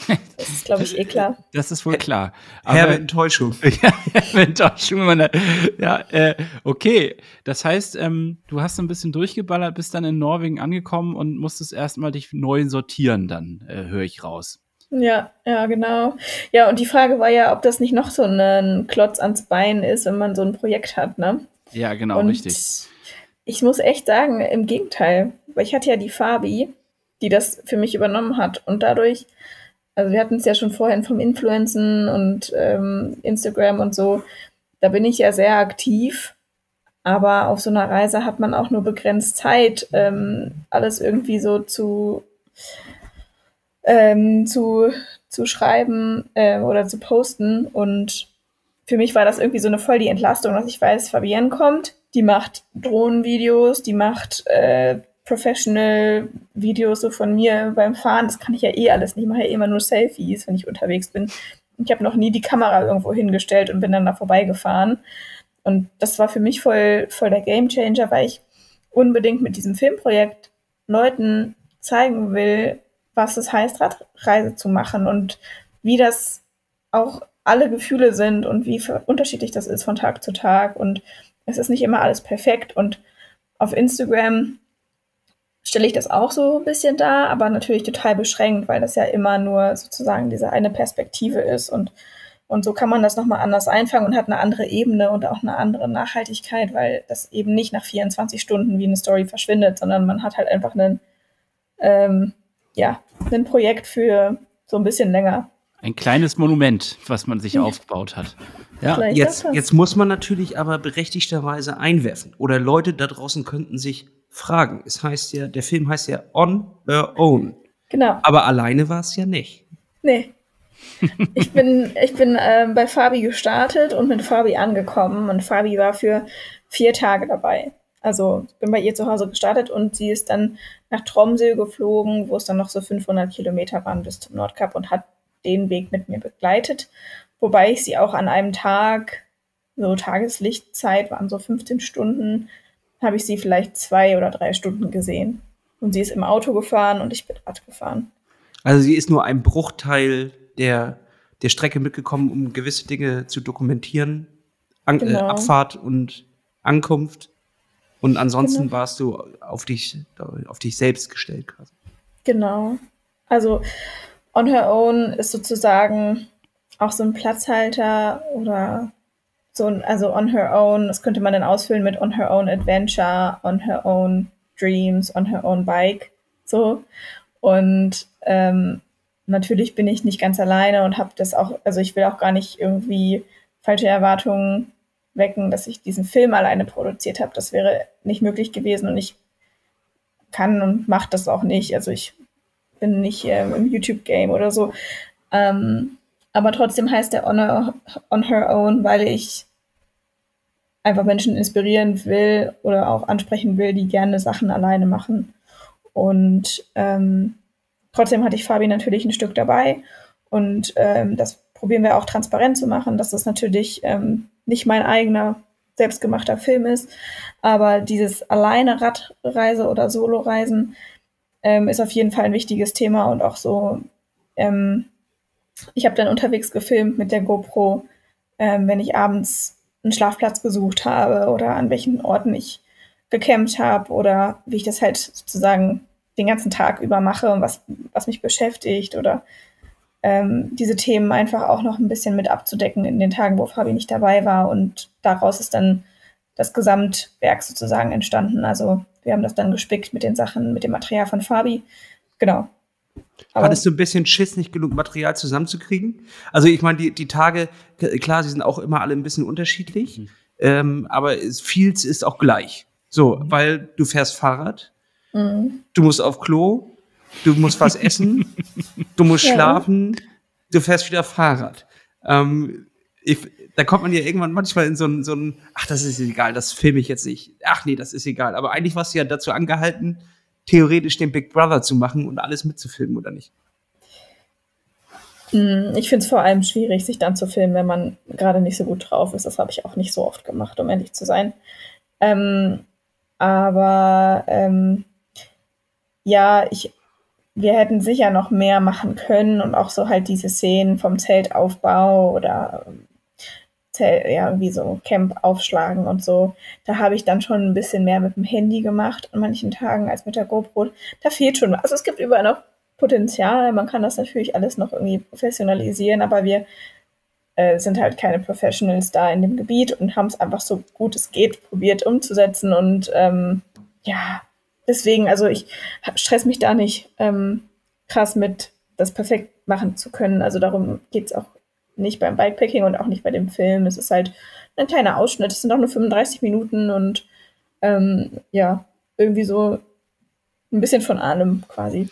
S3: Das ist, glaube ich, eh klar.
S2: Das ist wohl klar.
S1: Aber, Herbe Enttäuschung.
S2: ja, Herbe Enttäuschung. Ja, äh, okay. Das heißt, ähm, du hast ein bisschen durchgeballert, bist dann in Norwegen angekommen und musstest erstmal dich neu sortieren, dann äh, höre ich raus.
S3: Ja, ja, genau. Ja, und die Frage war ja, ob das nicht noch so ein Klotz ans Bein ist, wenn man so ein Projekt hat, ne?
S2: Ja, genau, und richtig
S3: ich muss echt sagen, im Gegenteil. Weil ich hatte ja die Fabi, die das für mich übernommen hat. Und dadurch, also wir hatten es ja schon vorhin vom Influencen und ähm, Instagram und so, da bin ich ja sehr aktiv. Aber auf so einer Reise hat man auch nur begrenzt Zeit, ähm, alles irgendwie so zu, ähm, zu, zu schreiben äh, oder zu posten. Und für mich war das irgendwie so eine voll die Entlastung, dass ich weiß, Fabienne kommt, die macht Drohnenvideos, die macht äh, Professional Videos so von mir beim Fahren. Das kann ich ja eh alles nicht. Ich mache ja immer nur Selfies, wenn ich unterwegs bin. Ich habe noch nie die Kamera irgendwo hingestellt und bin dann da vorbeigefahren. Und das war für mich voll, voll der Gamechanger, weil ich unbedingt mit diesem Filmprojekt Leuten zeigen will, was es heißt, Radreise zu machen und wie das auch alle Gefühle sind und wie unterschiedlich das ist von Tag zu Tag und es ist nicht immer alles perfekt und auf Instagram stelle ich das auch so ein bisschen dar, aber natürlich total beschränkt, weil das ja immer nur sozusagen diese eine Perspektive ist und und so kann man das nochmal anders einfangen und hat eine andere Ebene und auch eine andere Nachhaltigkeit, weil das eben nicht nach 24 Stunden wie eine Story verschwindet, sondern man hat halt einfach einen, ähm, ja, ein Projekt für so ein bisschen länger.
S2: Ein kleines Monument, was man sich aufgebaut hat.
S1: Ja, jetzt, jetzt muss man natürlich aber berechtigterweise einwerfen. Oder Leute da draußen könnten sich fragen. Es heißt ja, der Film heißt ja On Her Own.
S3: Genau.
S1: Aber alleine war es ja nicht.
S3: Nee. ich bin, ich bin äh, bei Fabi gestartet und mit Fabi angekommen. Und Fabi war für vier Tage dabei. Also ich bin bei ihr zu Hause gestartet und sie ist dann nach Tromsø geflogen, wo es dann noch so 500 Kilometer waren bis zum Nordkap und hat den Weg mit mir begleitet. Wobei ich sie auch an einem Tag, so Tageslichtzeit waren so 15 Stunden, habe ich sie vielleicht zwei oder drei Stunden gesehen. Und sie ist im Auto gefahren und ich bin Rad gefahren.
S1: Also sie ist nur ein Bruchteil der, der Strecke mitgekommen, um gewisse Dinge zu dokumentieren. An, äh, genau. äh, Abfahrt und Ankunft. Und ansonsten genau. warst du auf dich, auf dich selbst gestellt quasi.
S3: Genau. Also On Her Own ist sozusagen auch so ein Platzhalter oder so ein, also on her own, das könnte man dann ausfüllen mit on her own adventure, on her own dreams, on her own bike, so. Und ähm, natürlich bin ich nicht ganz alleine und habe das auch, also ich will auch gar nicht irgendwie falsche Erwartungen wecken, dass ich diesen Film alleine produziert habe. Das wäre nicht möglich gewesen und ich kann und mache das auch nicht. Also ich bin nicht ähm, im YouTube-Game oder so. Ähm, aber trotzdem heißt er on, her, on her own, weil ich einfach Menschen inspirieren will oder auch ansprechen will, die gerne Sachen alleine machen. Und ähm, trotzdem hatte ich Fabi natürlich ein Stück dabei. Und ähm, das probieren wir auch transparent zu machen, dass das natürlich ähm, nicht mein eigener selbstgemachter Film ist. Aber dieses alleine Radreise oder Soloreisen ähm, ist auf jeden Fall ein wichtiges Thema und auch so ähm, ich habe dann unterwegs gefilmt mit der GoPro, ähm, wenn ich abends einen Schlafplatz gesucht habe oder an welchen Orten ich gecampt habe oder wie ich das halt sozusagen den ganzen Tag über mache und was, was mich beschäftigt oder ähm, diese Themen einfach auch noch ein bisschen mit abzudecken in den Tagen, wo Fabi nicht dabei war. Und daraus ist dann das Gesamtwerk sozusagen entstanden. Also wir haben das dann gespickt mit den Sachen, mit dem Material von Fabi. Genau.
S1: Aber Hattest du ein bisschen Schiss, nicht genug Material zusammenzukriegen? Also ich meine, die, die Tage, klar, sie sind auch immer alle ein bisschen unterschiedlich, mhm. ähm, aber vieles ist auch gleich. So, mhm. weil du fährst Fahrrad, mhm. du musst auf Klo, du musst was essen, du musst ja. schlafen, du fährst wieder Fahrrad. Ähm, ich, da kommt man ja irgendwann manchmal in so ein, so ein, ach, das ist egal, das filme ich jetzt nicht. Ach nee, das ist egal. Aber eigentlich warst du ja dazu angehalten, theoretisch den Big Brother zu machen und alles mitzufilmen, oder nicht?
S3: Hm, ich finde es vor allem schwierig, sich dann zu filmen, wenn man gerade nicht so gut drauf ist. Das habe ich auch nicht so oft gemacht, um ehrlich zu sein. Ähm, aber ähm, ja, ich, wir hätten sicher noch mehr machen können und auch so halt diese Szenen vom Zeltaufbau oder Zelt, ja, irgendwie so Camp aufschlagen und so. Da habe ich dann schon ein bisschen mehr mit dem Handy gemacht an manchen Tagen als mit der GoPro. Da fehlt schon, also es gibt überall noch Potenzial. Man kann das natürlich alles noch irgendwie professionalisieren, aber wir äh, sind halt keine Professionals da in dem Gebiet und haben es einfach so gut es geht probiert umzusetzen und ähm, ja, deswegen, also ich stress mich da nicht ähm, krass mit, das perfekt machen zu können. Also darum geht es auch nicht beim Bikepacking und auch nicht bei dem Film. Es ist halt ein kleiner Ausschnitt. Es sind auch nur 35 Minuten und ähm, ja, irgendwie so ein bisschen von allem quasi.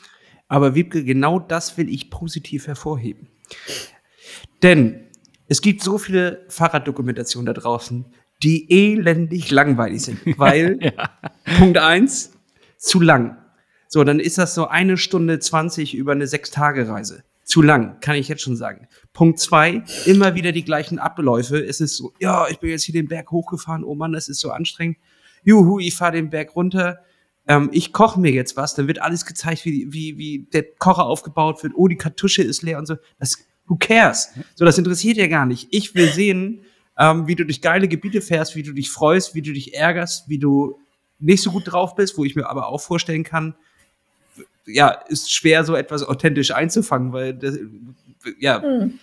S1: Aber Wiebke, genau das will ich positiv hervorheben. Denn es gibt so viele Fahrraddokumentationen da draußen, die elendig langweilig sind. Weil, ja. Punkt eins, zu lang. So, dann ist das so eine Stunde zwanzig über eine Sechs-Tage-Reise. Zu lang, kann ich jetzt schon sagen. Punkt zwei, immer wieder die gleichen Abläufe. Es ist so, ja, ich bin jetzt hier den Berg hochgefahren, oh Mann, das ist so anstrengend. Juhu, ich fahre den Berg runter. Ähm, ich koche mir jetzt was, dann wird alles gezeigt, wie, wie, wie der Kocher aufgebaut wird. Oh, die Kartusche ist leer und so. Das, who cares? So, das interessiert ja gar nicht. Ich will sehen, ähm, wie du durch geile Gebiete fährst, wie du dich freust, wie du dich ärgerst, wie du nicht so gut drauf bist, wo ich mir aber auch vorstellen kann, ja, ist schwer, so etwas authentisch einzufangen, weil das, ja, mhm.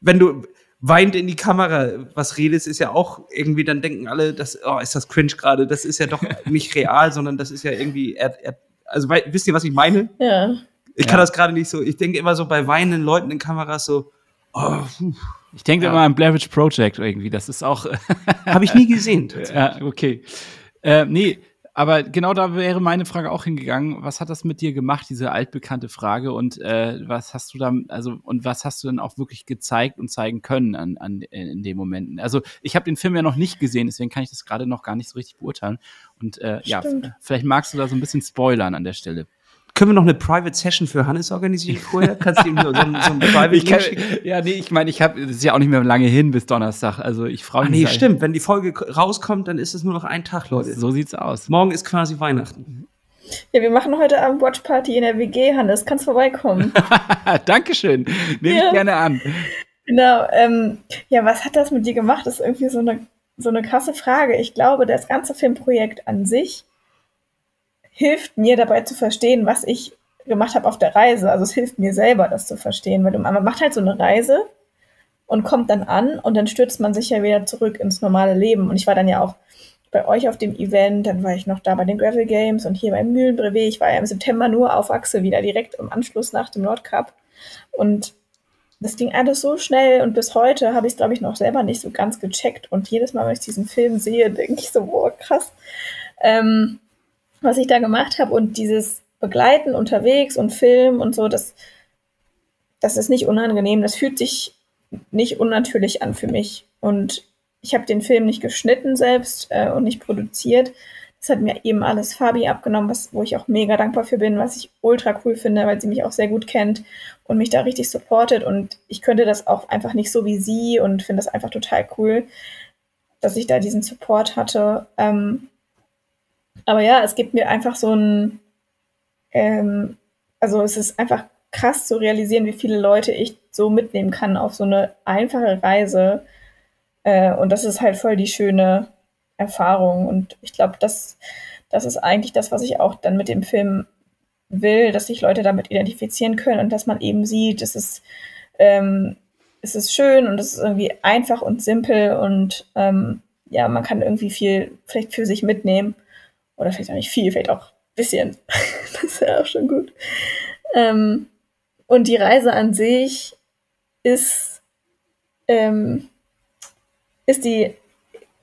S1: wenn du weint in die Kamera was redest, ist ja auch irgendwie, dann denken alle, das, oh, ist das cringe gerade, das ist ja doch nicht real, sondern das ist ja irgendwie, er, er, also wisst ihr, was ich meine?
S3: Ja.
S1: Ich kann ja. das gerade nicht so, ich denke immer so bei weinenden Leuten in Kameras so, oh,
S2: ich denke ja. immer an Blair Witch Project irgendwie, das ist auch.
S1: Habe ich nie gesehen.
S2: Ja, okay. Äh, nee, aber genau da wäre meine Frage auch hingegangen. Was hat das mit dir gemacht, diese altbekannte Frage? Und äh, was hast du da, also, und was hast du dann auch wirklich gezeigt und zeigen können an, an, in den Momenten? Also, ich habe den Film ja noch nicht gesehen, deswegen kann ich das gerade noch gar nicht so richtig beurteilen. Und äh, ja, vielleicht magst du da so ein bisschen spoilern an der Stelle.
S1: Können wir noch eine Private Session für Hannes organisieren vorher? Kannst du ihm so, so, so ein
S2: Private kann, Ja, nee, ich meine, ich habe, es ist ja auch nicht mehr lange hin bis Donnerstag. Also ich freue mich.
S1: Nee, stimmt. Wenn die Folge rauskommt, dann ist es nur noch ein Tag, Leute.
S2: So sieht's aus.
S1: Morgen ist quasi Weihnachten.
S3: Ja, wir machen heute Abend Watchparty in der WG, Hannes. Kannst vorbeikommen.
S2: Dankeschön. Nehme ja. ich gerne an.
S3: Genau. Ähm, ja, was hat das mit dir gemacht? Das ist irgendwie so eine, so eine krasse Frage. Ich glaube, das ganze Filmprojekt an sich hilft mir dabei zu verstehen, was ich gemacht habe auf der Reise. Also es hilft mir selber, das zu verstehen, weil man macht halt so eine Reise und kommt dann an und dann stürzt man sich ja wieder zurück ins normale Leben. Und ich war dann ja auch bei euch auf dem Event, dann war ich noch da bei den Gravel Games und hier beim Mühlenbrevet. Ich war ja im September nur auf Achse wieder, direkt im Anschluss nach dem Nordcup. Und das ging alles so schnell und bis heute habe ich es, glaube ich, noch selber nicht so ganz gecheckt. Und jedes Mal, wenn ich diesen Film sehe, denke ich so, boah, krass. Ähm, was ich da gemacht habe und dieses Begleiten unterwegs und Film und so, das, das ist nicht unangenehm. Das fühlt sich nicht unnatürlich an für mich. Und ich habe den Film nicht geschnitten selbst äh, und nicht produziert. Das hat mir eben alles Fabi abgenommen, was, wo ich auch mega dankbar für bin, was ich ultra cool finde, weil sie mich auch sehr gut kennt und mich da richtig supportet. Und ich könnte das auch einfach nicht so wie sie und finde das einfach total cool, dass ich da diesen Support hatte. Ähm, aber ja, es gibt mir einfach so ein, ähm, also es ist einfach krass zu realisieren, wie viele Leute ich so mitnehmen kann auf so eine einfache Reise. Äh, und das ist halt voll die schöne Erfahrung. Und ich glaube, das, das ist eigentlich das, was ich auch dann mit dem Film will, dass sich Leute damit identifizieren können und dass man eben sieht, es ist, ähm, es ist schön und es ist irgendwie einfach und simpel und ähm, ja, man kann irgendwie viel vielleicht für sich mitnehmen. Oder vielleicht auch nicht viel, vielleicht auch ein bisschen. das ist ja auch schon gut. Ähm, und die Reise an sich ist, ähm, ist die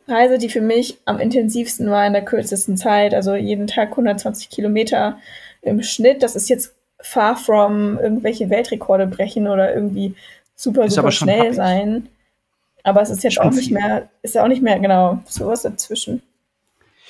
S3: Reise, die für mich am intensivsten war in der kürzesten Zeit. Also jeden Tag 120 Kilometer im Schnitt. Das ist jetzt far from irgendwelche Weltrekorde brechen oder irgendwie super, super schnell sein. Aber es ist jetzt schon auch nicht viel. mehr, ist ja auch nicht mehr, genau, sowas dazwischen.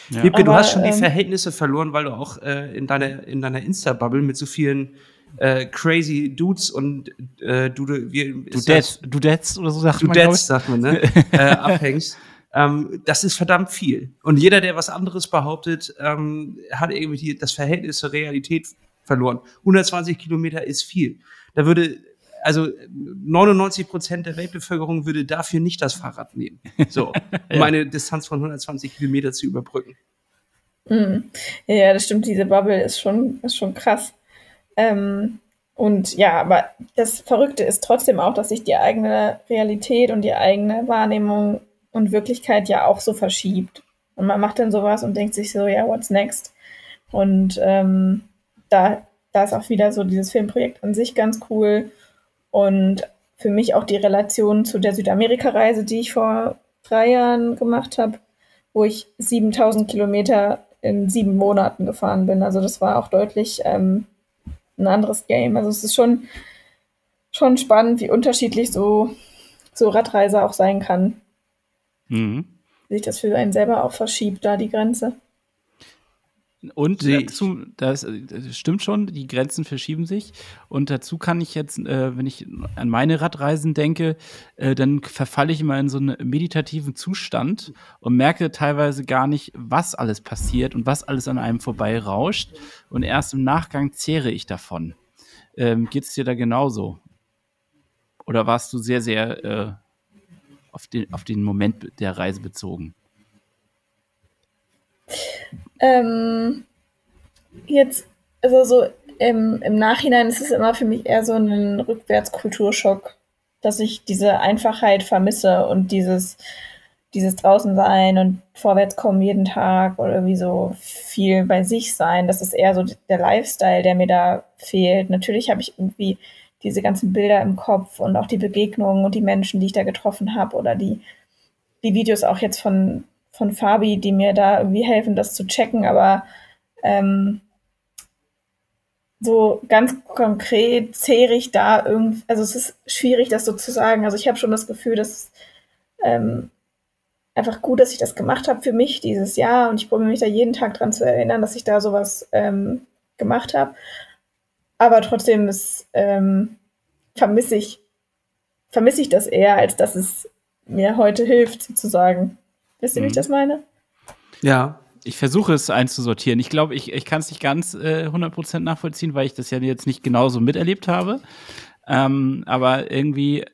S1: Ja. Wiebke, du hast schon die ähm, Verhältnnisse verloren, weil du auch äh, in deiner, in deiner Insta-Bubble mit so vielen äh, crazy Dudes und äh, du, wie,
S2: du Dads, du Dads oder so sagt
S1: du man. Du Dads, sagt man, ne? äh, abhängst. Ähm, das ist verdammt viel. Und jeder, der was anderes behauptet, ähm, hat irgendwie die, das Verhältnis zur Realität verloren. 120 Kilometer ist viel. Da würde, also 99 Prozent der Weltbevölkerung würde dafür nicht das Fahrrad nehmen. So, um ja. eine Distanz von 120 Kilometer zu überbrücken.
S3: Mhm. Ja, das stimmt. Diese Bubble ist schon, ist schon krass. Ähm, und ja, aber das Verrückte ist trotzdem auch, dass sich die eigene Realität und die eigene Wahrnehmung und Wirklichkeit ja auch so verschiebt. Und man macht dann sowas und denkt sich so, ja, what's next? Und ähm, da, da ist auch wieder so dieses Filmprojekt an sich ganz cool. Und für mich auch die Relation zu der Südamerika-Reise, die ich vor drei Jahren gemacht habe, wo ich 7000 Kilometer in sieben Monaten gefahren bin. Also das war auch deutlich ähm, ein anderes Game. Also es ist schon, schon spannend, wie unterschiedlich so, so Radreise auch sein kann. Mhm. Wie sich das für einen selber auch verschiebt, da die Grenze.
S2: Und dazu, das, das, stimmt schon, die Grenzen verschieben sich. Und dazu kann ich jetzt, äh, wenn ich an meine Radreisen denke, äh, dann verfalle ich immer in so einen meditativen Zustand und merke teilweise gar nicht, was alles passiert und was alles an einem vorbei rauscht. Und erst im Nachgang zehre ich davon. Ähm, Geht es dir da genauso? Oder warst du sehr, sehr äh, auf, den, auf den Moment der Reise bezogen?
S3: Ähm, jetzt, also so im, im Nachhinein ist es immer für mich eher so ein Rückwärtskulturschock, dass ich diese Einfachheit vermisse und dieses, dieses draußen sein und vorwärts kommen jeden Tag oder irgendwie so viel bei sich sein. Das ist eher so der Lifestyle, der mir da fehlt. Natürlich habe ich irgendwie diese ganzen Bilder im Kopf und auch die Begegnungen und die Menschen, die ich da getroffen habe oder die, die Videos auch jetzt von, von Fabi, die mir da irgendwie helfen, das zu checken, aber ähm, so ganz konkret zehre ich da irgendwie, also es ist schwierig, das so zu sagen. Also ich habe schon das Gefühl, dass ähm, einfach gut, dass ich das gemacht habe für mich dieses Jahr und ich probiere mich da jeden Tag dran zu erinnern, dass ich da sowas ähm, gemacht habe. Aber trotzdem ist, ähm, vermisse ich, vermisse ich das eher, als dass es mir heute hilft, sozusagen. Wisst ihr, wie ich mhm. das meine?
S2: Ja. Ich versuche es einzusortieren. Ich glaube, ich, ich kann es nicht ganz äh, 100% nachvollziehen, weil ich das ja jetzt nicht genauso miterlebt habe. Ähm, aber irgendwie, äh,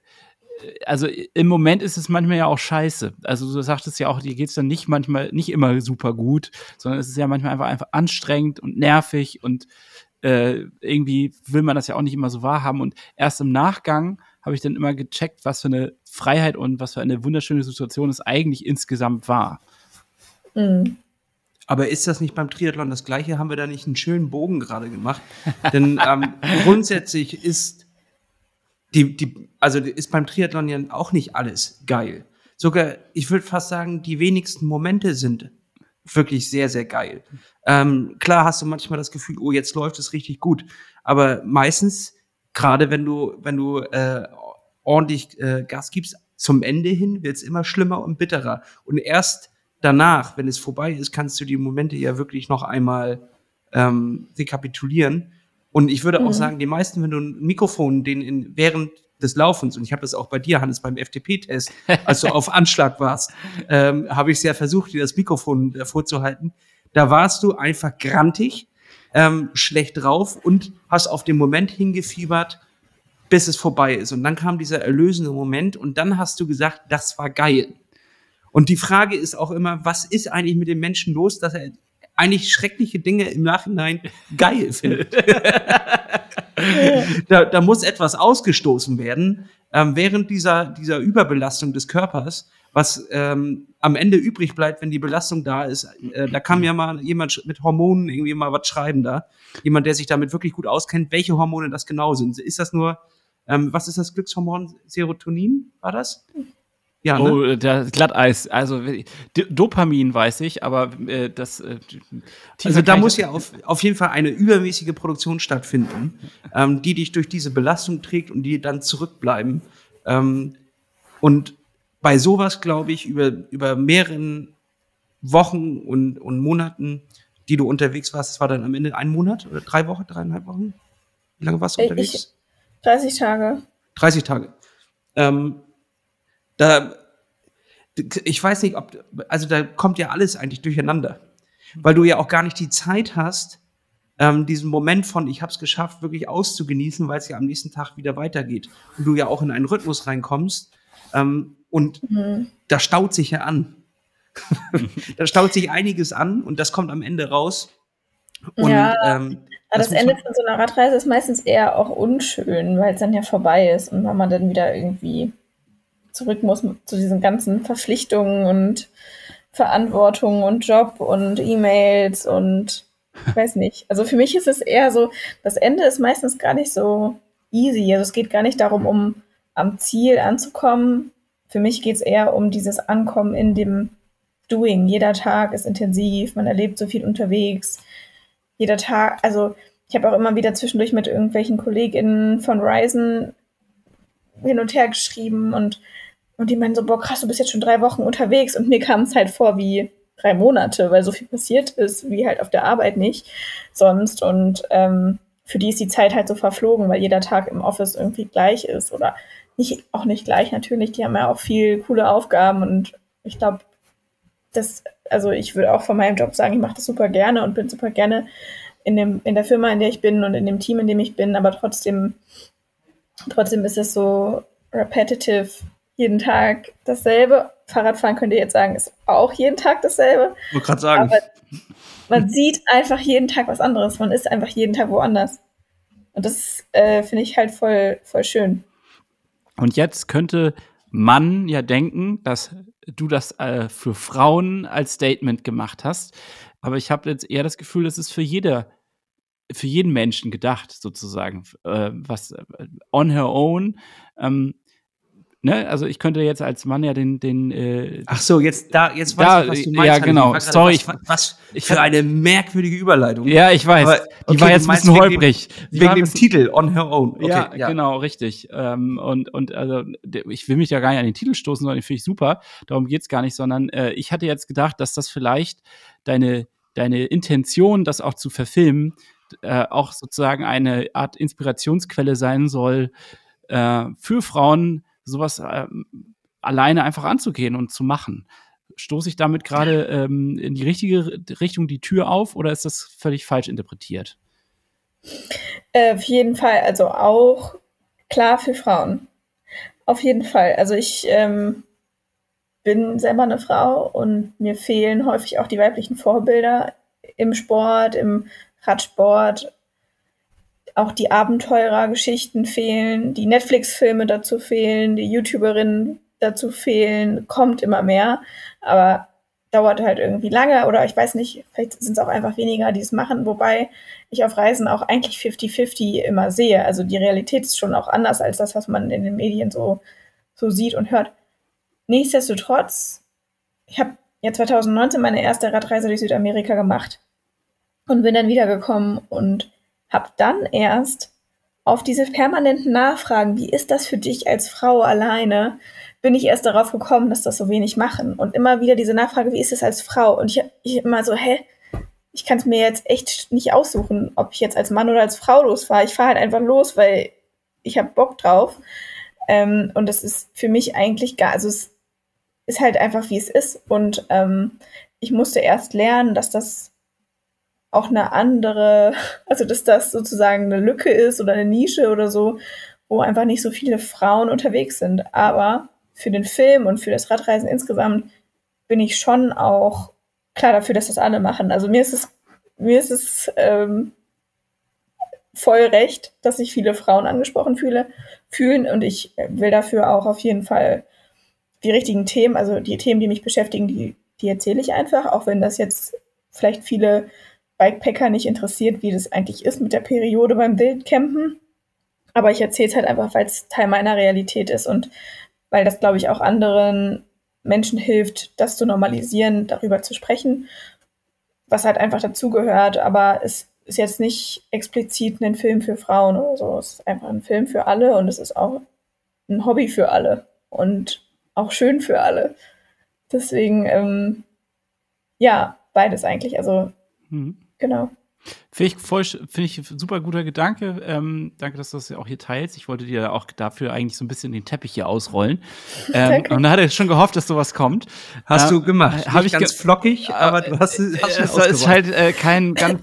S2: also im Moment ist es manchmal ja auch scheiße. Also du sagtest ja auch, dir geht es dann nicht manchmal, nicht immer super gut, sondern es ist ja manchmal einfach, einfach anstrengend und nervig und äh, irgendwie will man das ja auch nicht immer so wahrhaben. Und erst im Nachgang habe ich dann immer gecheckt, was für eine Freiheit und was für eine wunderschöne Situation es eigentlich insgesamt war.
S1: Mhm. Aber ist das nicht beim Triathlon das Gleiche? Haben wir da nicht einen schönen Bogen gerade gemacht? Denn ähm, grundsätzlich ist die, die, also ist beim Triathlon ja auch nicht alles geil. Sogar, ich würde fast sagen, die wenigsten Momente sind wirklich sehr, sehr geil. Ähm, klar hast du manchmal das Gefühl, oh, jetzt läuft es richtig gut. Aber meistens, gerade wenn du, wenn du äh, ordentlich äh, Gas gibst, zum Ende hin wird es immer schlimmer und bitterer. Und erst danach, wenn es vorbei ist, kannst du die Momente ja wirklich noch einmal ähm, rekapitulieren. Und ich würde mhm. auch sagen, die meisten, wenn du ein Mikrofon den in, während des Laufens, und ich habe das auch bei dir, Hannes, beim FTP-Test, als du auf Anschlag warst, ähm, habe ich sehr versucht, dir das Mikrofon äh, vorzuhalten. Da warst du einfach grantig, ähm, schlecht drauf und hast auf den Moment hingefiebert, bis es vorbei ist. Und dann kam dieser erlösende Moment und dann hast du gesagt, das war geil. Und die Frage ist auch immer, was ist eigentlich mit dem Menschen los, dass er eigentlich schreckliche Dinge im Nachhinein geil findet. da, da muss etwas ausgestoßen werden, ähm, während dieser, dieser Überbelastung des Körpers, was ähm, am Ende übrig bleibt, wenn die Belastung da ist. Äh, da kann mir mal jemand mit Hormonen irgendwie mal was schreiben da. Jemand, der sich damit wirklich gut auskennt, welche Hormone das genau sind. Ist das nur, ähm, was ist das Glückshormon? Serotonin war das?
S2: Ja, ne? Oh, das Glatteis. Also Dopamin weiß ich, aber äh, das. Äh,
S1: also da muss ja auf, auf jeden Fall eine übermäßige Produktion stattfinden, ähm, die dich durch diese Belastung trägt und die dann zurückbleiben. Ähm, und bei sowas, glaube ich, über, über mehreren Wochen und, und Monaten, die du unterwegs warst, das war dann am Ende ein Monat oder drei Wochen, dreieinhalb Wochen? Wie lange warst du äh, unterwegs? Ich,
S3: 30 Tage.
S1: 30 Tage. Ähm, da, ich weiß nicht, ob, also da kommt ja alles eigentlich durcheinander. Weil du ja auch gar nicht die Zeit hast, ähm, diesen Moment von ich habe es geschafft, wirklich auszugenießen, weil es ja am nächsten Tag wieder weitergeht. Und du ja auch in einen Rhythmus reinkommst. Ähm, und mhm. da staut sich ja an. da staut sich einiges an und das kommt am Ende raus.
S3: Und, ja, ähm, das, das Ende von so einer Radreise ist meistens eher auch unschön, weil es dann ja vorbei ist und wenn man dann wieder irgendwie zurück muss zu diesen ganzen Verpflichtungen und Verantwortung und Job und E-Mails und ich weiß nicht. Also für mich ist es eher so, das Ende ist meistens gar nicht so easy. Also es geht gar nicht darum, um am Ziel anzukommen. Für mich geht es eher um dieses Ankommen in dem Doing. Jeder Tag ist intensiv, man erlebt so viel unterwegs. Jeder Tag, also ich habe auch immer wieder zwischendurch mit irgendwelchen KollegInnen von Ryzen hin und her geschrieben und und die meinen so, boah, krass, du bist jetzt schon drei Wochen unterwegs. Und mir kam es halt vor wie drei Monate, weil so viel passiert ist, wie halt auf der Arbeit nicht sonst. Und ähm, für die ist die Zeit halt so verflogen, weil jeder Tag im Office irgendwie gleich ist. Oder nicht, auch nicht gleich natürlich. Die haben ja auch viel coole Aufgaben. Und ich glaube, das, also ich würde auch von meinem Job sagen, ich mache das super gerne und bin super gerne in, dem, in der Firma, in der ich bin und in dem Team, in dem ich bin. Aber trotzdem, trotzdem ist es so repetitive jeden Tag dasselbe. Fahrradfahren könnt ihr jetzt sagen, ist auch jeden Tag dasselbe.
S1: Ich wollte gerade sagen. Aber
S3: man sieht einfach jeden Tag was anderes. Man ist einfach jeden Tag woanders. Und das äh, finde ich halt voll, voll schön.
S2: Und jetzt könnte man ja denken, dass du das äh, für Frauen als Statement gemacht hast. Aber ich habe jetzt eher das Gefühl, das ist für jeder, für jeden Menschen gedacht, sozusagen. Äh, was äh, on her own. Ähm, ne, also ich könnte jetzt als Mann ja den, den
S1: äh, Ach so, jetzt da, jetzt
S2: weiß da, ich, was du meinst. Ja, genau.
S1: Ich Sorry, was, was, was für eine merkwürdige Überleitung.
S2: Ja, ich weiß. Aber, okay, die war jetzt ein bisschen holprig.
S1: Wegen, wegen dem Titel On Her Own.
S2: Okay, ja, ja, genau, richtig. Ähm, und und also ich will mich ja gar nicht an den Titel stoßen, sondern den finde ich super. Darum geht's gar nicht, sondern äh, ich hatte jetzt gedacht, dass das vielleicht deine deine Intention, das auch zu verfilmen, äh, auch sozusagen eine Art Inspirationsquelle sein soll äh, für Frauen, sowas äh, alleine einfach anzugehen und zu machen. Stoße ich damit gerade ähm, in die richtige Richtung die Tür auf oder ist das völlig falsch interpretiert?
S3: Äh, auf jeden Fall, also auch klar für Frauen. Auf jeden Fall. Also ich ähm, bin selber eine Frau und mir fehlen häufig auch die weiblichen Vorbilder im Sport, im Radsport, auch die Abenteurergeschichten fehlen, die Netflix-Filme dazu fehlen, die YouTuberinnen dazu fehlen, kommt immer mehr, aber dauert halt irgendwie lange oder ich weiß nicht, vielleicht sind es auch einfach weniger, die es machen, wobei ich auf Reisen auch eigentlich 50-50 immer sehe. Also die Realität ist schon auch anders als das, was man in den Medien so, so sieht und hört. Nichtsdestotrotz, ich habe ja 2019 meine erste Radreise durch Südamerika gemacht und bin dann wiedergekommen und habe dann erst auf diese permanenten Nachfragen, wie ist das für dich als Frau alleine, bin ich erst darauf gekommen, dass das so wenig machen. Und immer wieder diese Nachfrage, wie ist es als Frau? Und ich, ich immer so, hä? Ich kann es mir jetzt echt nicht aussuchen, ob ich jetzt als Mann oder als Frau losfahre. Ich fahre halt einfach los, weil ich habe Bock drauf. Ähm, und das ist für mich eigentlich gar, also es ist halt einfach, wie es ist. Und ähm, ich musste erst lernen, dass das auch eine andere, also dass das sozusagen eine Lücke ist oder eine Nische oder so, wo einfach nicht so viele Frauen unterwegs sind. Aber für den Film und für das Radreisen insgesamt bin ich schon auch klar dafür, dass das alle machen. Also mir ist es, mir ist es ähm, voll recht, dass sich viele Frauen angesprochen fühle, fühlen und ich will dafür auch auf jeden Fall die richtigen Themen, also die Themen, die mich beschäftigen, die, die erzähle ich einfach, auch wenn das jetzt vielleicht viele Bikepacker nicht interessiert, wie das eigentlich ist mit der Periode beim Wildcampen. Aber ich erzähle es halt einfach, weil es Teil meiner Realität ist und weil das, glaube ich, auch anderen Menschen hilft, das zu normalisieren, darüber zu sprechen, was halt einfach dazugehört. Aber es ist jetzt nicht explizit ein Film für Frauen oder so. Es ist einfach ein Film für alle und es ist auch ein Hobby für alle und auch schön für alle. Deswegen, ähm, ja, beides eigentlich. Also, mhm. Genau.
S2: Finde ich, voll, find ich super guter Gedanke. Ähm, danke, dass du das ja auch hier teilst. Ich wollte dir auch dafür eigentlich so ein bisschen den Teppich hier ausrollen. Ähm, und da hatte ich schon gehofft, dass sowas kommt.
S1: Hast ähm, du gemacht. Habe ich ganz flockig, aber du hast, hast
S2: Es ist halt äh, kein ganz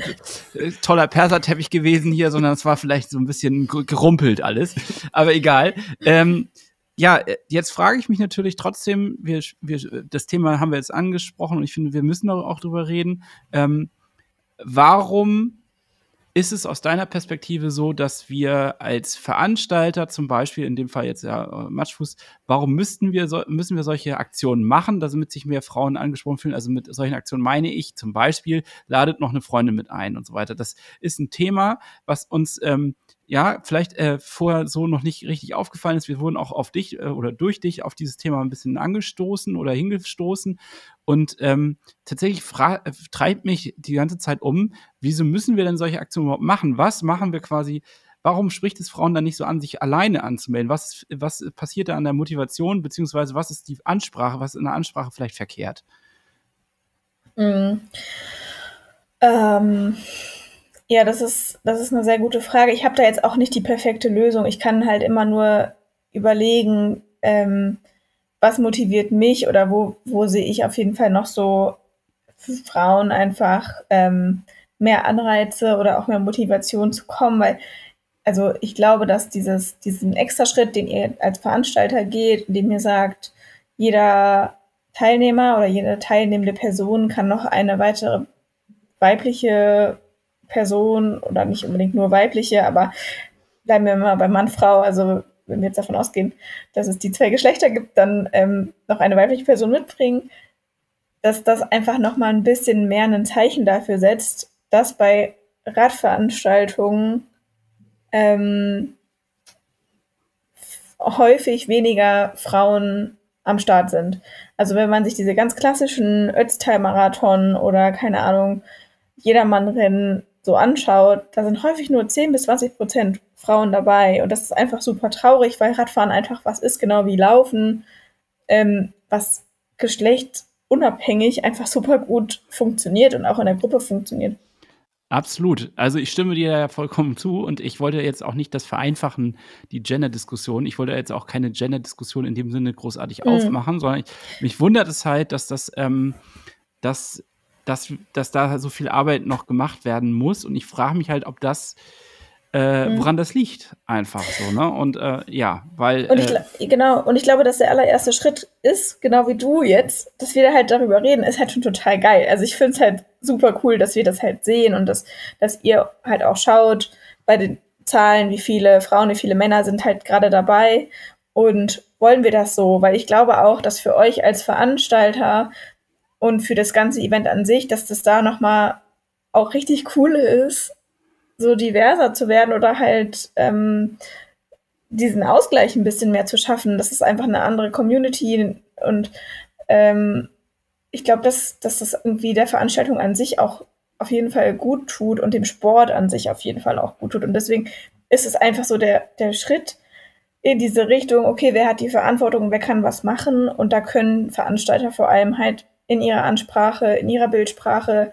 S2: äh, toller Perserteppich gewesen hier, sondern es war vielleicht so ein bisschen gerumpelt alles. Aber egal. Ähm, ja, äh, jetzt frage ich mich natürlich trotzdem, wir, wir, das Thema haben wir jetzt angesprochen und ich finde, wir müssen auch drüber reden. Ähm, warum ist es aus deiner Perspektive so, dass wir als Veranstalter, zum Beispiel in dem Fall jetzt ja äh, Matschfuß, warum müssten wir so, müssen wir solche Aktionen machen, damit sich mehr Frauen angesprochen fühlen? Also mit solchen Aktionen meine ich zum Beispiel, ladet noch eine Freundin mit ein und so weiter. Das ist ein Thema, was uns ähm, ja, vielleicht äh, vorher so noch nicht richtig aufgefallen ist. Wir wurden auch auf dich äh, oder durch dich auf dieses Thema ein bisschen angestoßen oder hingestoßen. Und ähm, tatsächlich äh, treibt mich die ganze Zeit um, wieso müssen wir denn solche Aktionen überhaupt machen? Was machen wir quasi? Warum spricht es Frauen dann nicht so an, sich alleine anzumelden? Was, was passiert da an der Motivation, beziehungsweise was ist die Ansprache, was in der Ansprache vielleicht verkehrt?
S3: Mhm. Ähm ja, das ist, das ist eine sehr gute Frage. Ich habe da jetzt auch nicht die perfekte Lösung. Ich kann halt immer nur überlegen, ähm, was motiviert mich oder wo, wo sehe ich auf jeden Fall noch so für Frauen einfach ähm, mehr Anreize oder auch mehr Motivation zu kommen, weil also ich glaube, dass dieses, diesen extra Schritt, den ihr als Veranstalter geht, indem ihr sagt, jeder Teilnehmer oder jede teilnehmende Person kann noch eine weitere weibliche Person oder nicht unbedingt nur weibliche, aber bleiben wir mal bei Mann, Frau, also wenn wir jetzt davon ausgehen, dass es die zwei Geschlechter gibt, dann ähm, noch eine weibliche Person mitbringen, dass das einfach nochmal ein bisschen mehr ein Zeichen dafür setzt, dass bei Radveranstaltungen ähm, häufig weniger Frauen am Start sind. Also wenn man sich diese ganz klassischen Ötztal-Marathon oder keine Ahnung, Jedermann-Rennen so anschaut, da sind häufig nur 10 bis 20 Prozent Frauen dabei. Und das ist einfach super traurig, weil Radfahren einfach was ist, genau wie Laufen, ähm, was geschlechtunabhängig einfach super gut funktioniert und auch in der Gruppe funktioniert.
S2: Absolut. Also ich stimme dir ja vollkommen zu und ich wollte jetzt auch nicht das vereinfachen, die Gender-Diskussion. Ich wollte jetzt auch keine Gender-Diskussion in dem Sinne großartig mhm. aufmachen, sondern ich, mich wundert es halt, dass das, ähm, dass dass, dass da so viel Arbeit noch gemacht werden muss. Und ich frage mich halt, ob das, äh, mhm. woran das liegt, einfach so, ne? Und äh, ja, weil.
S3: Und ich, äh, genau, und ich glaube, dass der allererste Schritt ist, genau wie du jetzt, dass wir halt darüber reden, ist halt schon total geil. Also ich finde es halt super cool, dass wir das halt sehen und dass, dass ihr halt auch schaut bei den Zahlen, wie viele Frauen, wie viele Männer sind halt gerade dabei. Und wollen wir das so? Weil ich glaube auch, dass für euch als Veranstalter und für das ganze Event an sich, dass das da nochmal auch richtig cool ist, so diverser zu werden oder halt ähm, diesen Ausgleich ein bisschen mehr zu schaffen. Das ist einfach eine andere Community und ähm, ich glaube, dass, dass das irgendwie der Veranstaltung an sich auch auf jeden Fall gut tut und dem Sport an sich auf jeden Fall auch gut tut. Und deswegen ist es einfach so der, der Schritt in diese Richtung, okay, wer hat die Verantwortung, wer kann was machen und da können Veranstalter vor allem halt in ihrer Ansprache, in ihrer Bildsprache,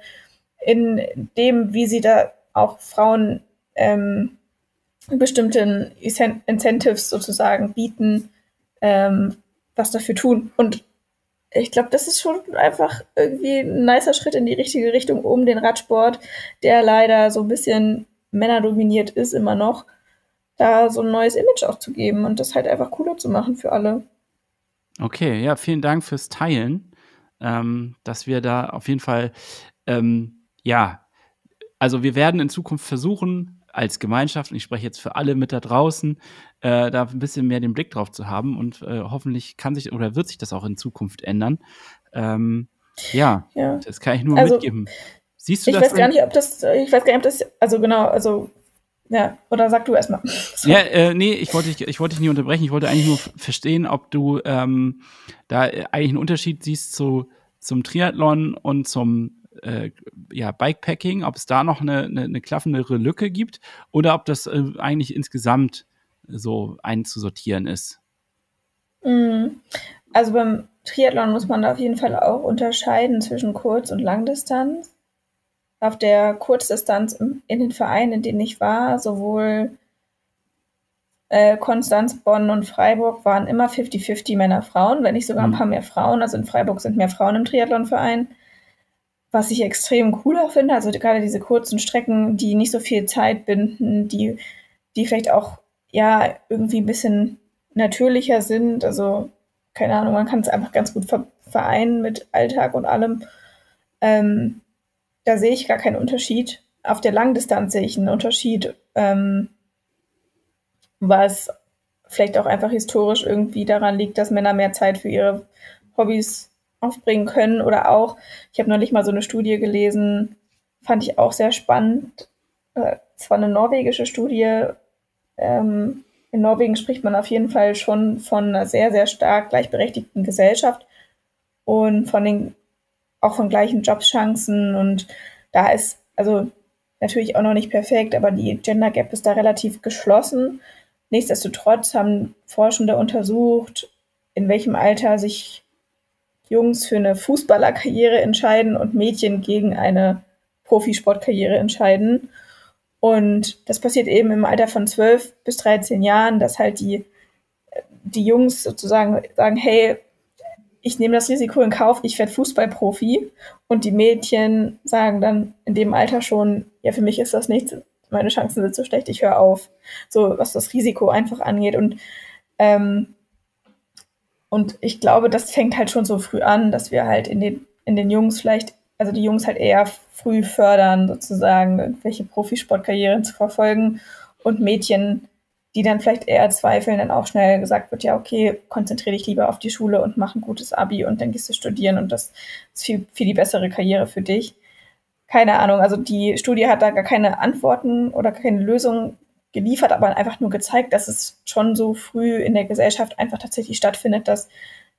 S3: in dem, wie sie da auch Frauen ähm, bestimmten Incentives sozusagen bieten, ähm, was dafür tun. Und ich glaube, das ist schon einfach irgendwie ein nicer Schritt in die richtige Richtung, um den Radsport, der leider so ein bisschen männerdominiert ist, immer noch, da so ein neues Image auch zu geben und das halt einfach cooler zu machen für alle.
S2: Okay, ja, vielen Dank fürs Teilen. Ähm, dass wir da auf jeden Fall, ähm, ja, also wir werden in Zukunft versuchen, als Gemeinschaft, und ich spreche jetzt für alle mit da draußen, äh, da ein bisschen mehr den Blick drauf zu haben und äh, hoffentlich kann sich oder wird sich das auch in Zukunft ändern. Ähm, ja, ja, das kann ich nur also, mitgeben.
S3: Siehst du ich das? Ich weiß gar nicht, ob das, ich weiß gar nicht, ob das, also genau, also ja, oder sag du erstmal.
S2: Ja, äh, nee, ich wollte dich, ich wollte dich nie unterbrechen. Ich wollte eigentlich nur verstehen, ob du ähm, da eigentlich einen Unterschied siehst zu, zum Triathlon und zum äh, ja, Bikepacking, ob es da noch eine, eine, eine klaffendere Lücke gibt oder ob das äh, eigentlich insgesamt so einzusortieren ist.
S3: Mhm. Also beim Triathlon muss man da auf jeden Fall auch unterscheiden zwischen Kurz- und Langdistanz auf der Kurzdistanz in den Vereinen, in denen ich war, sowohl äh, Konstanz, Bonn und Freiburg waren immer 50-50 Männer, Frauen, wenn nicht sogar ein mhm. paar mehr Frauen. Also in Freiburg sind mehr Frauen im Triathlonverein. Was ich extrem cool auch finde, also gerade diese kurzen Strecken, die nicht so viel Zeit binden, die, die vielleicht auch ja irgendwie ein bisschen natürlicher sind. Also, keine Ahnung, man kann es einfach ganz gut vereinen mit Alltag und allem. Ähm, da sehe ich gar keinen Unterschied. Auf der Langdistanz sehe ich einen Unterschied, ähm, was vielleicht auch einfach historisch irgendwie daran liegt, dass Männer mehr Zeit für ihre Hobbys aufbringen können oder auch, ich habe neulich mal so eine Studie gelesen, fand ich auch sehr spannend. Äh, es war eine norwegische Studie. Ähm, in Norwegen spricht man auf jeden Fall schon von einer sehr, sehr stark gleichberechtigten Gesellschaft und von den auch von gleichen Jobchancen und da ist also natürlich auch noch nicht perfekt, aber die Gender Gap ist da relativ geschlossen. Nichtsdestotrotz haben Forschende untersucht, in welchem Alter sich Jungs für eine Fußballerkarriere entscheiden und Mädchen gegen eine Profisportkarriere entscheiden. Und das passiert eben im Alter von 12 bis 13 Jahren, dass halt die, die Jungs sozusagen sagen, hey, ich nehme das Risiko in Kauf, ich werde Fußballprofi. Und die Mädchen sagen dann in dem Alter schon, ja, für mich ist das nichts, meine Chancen sind so schlecht, ich höre auf. So, was das Risiko einfach angeht. Und, ähm, und ich glaube, das fängt halt schon so früh an, dass wir halt in den, in den Jungs vielleicht, also die Jungs halt eher früh fördern, sozusagen, irgendwelche Profisportkarrieren zu verfolgen und Mädchen die dann vielleicht eher zweifeln, dann auch schnell gesagt wird, ja, okay, konzentriere dich lieber auf die Schule und mach ein gutes Abi und dann gehst du studieren und das ist viel, viel die bessere Karriere für dich. Keine Ahnung, also die Studie hat da gar keine Antworten oder keine Lösung geliefert, aber einfach nur gezeigt, dass es schon so früh in der Gesellschaft einfach tatsächlich stattfindet, dass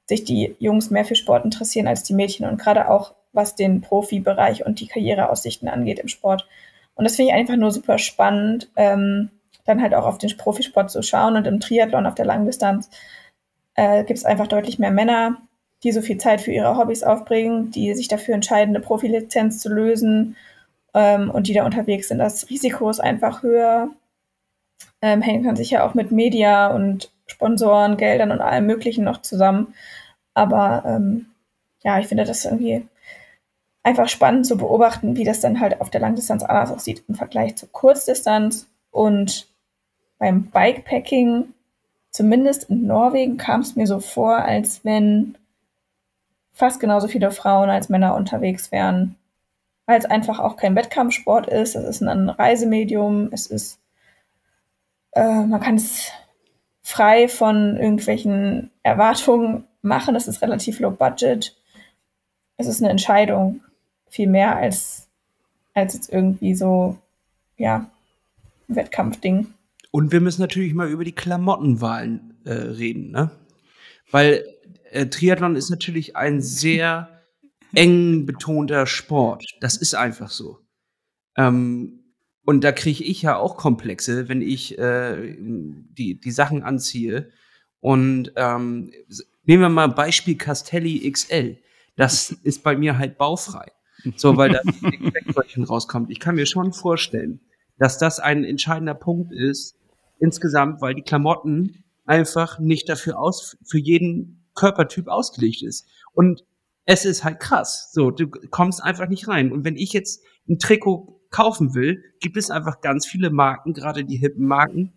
S3: sich die Jungs mehr für Sport interessieren als die Mädchen und gerade auch was den Profibereich und die Karriereaussichten angeht im Sport. Und das finde ich einfach nur super spannend. Ähm, dann halt auch auf den Profisport zu schauen. Und im Triathlon auf der Langdistanz äh, gibt es einfach deutlich mehr Männer, die so viel Zeit für ihre Hobbys aufbringen, die sich dafür entscheiden, eine Profilizenz zu lösen ähm, und die da unterwegs sind. Das Risiko ist einfach höher. Ähm, hängt dann sicher auch mit Media und Sponsoren, Geldern und allem Möglichen noch zusammen. Aber ähm, ja, ich finde das irgendwie einfach spannend zu beobachten, wie das dann halt auf der Langdistanz anders aussieht im Vergleich zur Kurzdistanz. Und beim Bikepacking, zumindest in Norwegen, kam es mir so vor, als wenn fast genauso viele Frauen als Männer unterwegs wären. Weil es einfach auch kein Wettkampfsport ist, es ist ein Reisemedium, es ist, äh, man kann es frei von irgendwelchen Erwartungen machen, es ist relativ low budget. Es ist eine Entscheidung, viel mehr als, als jetzt irgendwie so, ja, Wettkampfding.
S1: Und wir müssen natürlich mal über die Klamottenwahlen äh, reden, ne? Weil äh, Triathlon ist natürlich ein sehr eng betonter Sport. Das ist einfach so. Ähm, und da kriege ich ja auch Komplexe, wenn ich äh, die, die Sachen anziehe. Und ähm, nehmen wir mal Beispiel Castelli XL. Das ist bei mir halt baufrei. So, weil da ein rauskommt. Ich kann mir schon vorstellen, dass das ein entscheidender Punkt ist, insgesamt, weil die Klamotten einfach nicht dafür aus, für jeden Körpertyp ausgelegt ist. Und es ist halt krass. So, du kommst einfach nicht rein. Und wenn ich jetzt ein Trikot kaufen will, gibt es einfach ganz viele Marken, gerade die hippen Marken,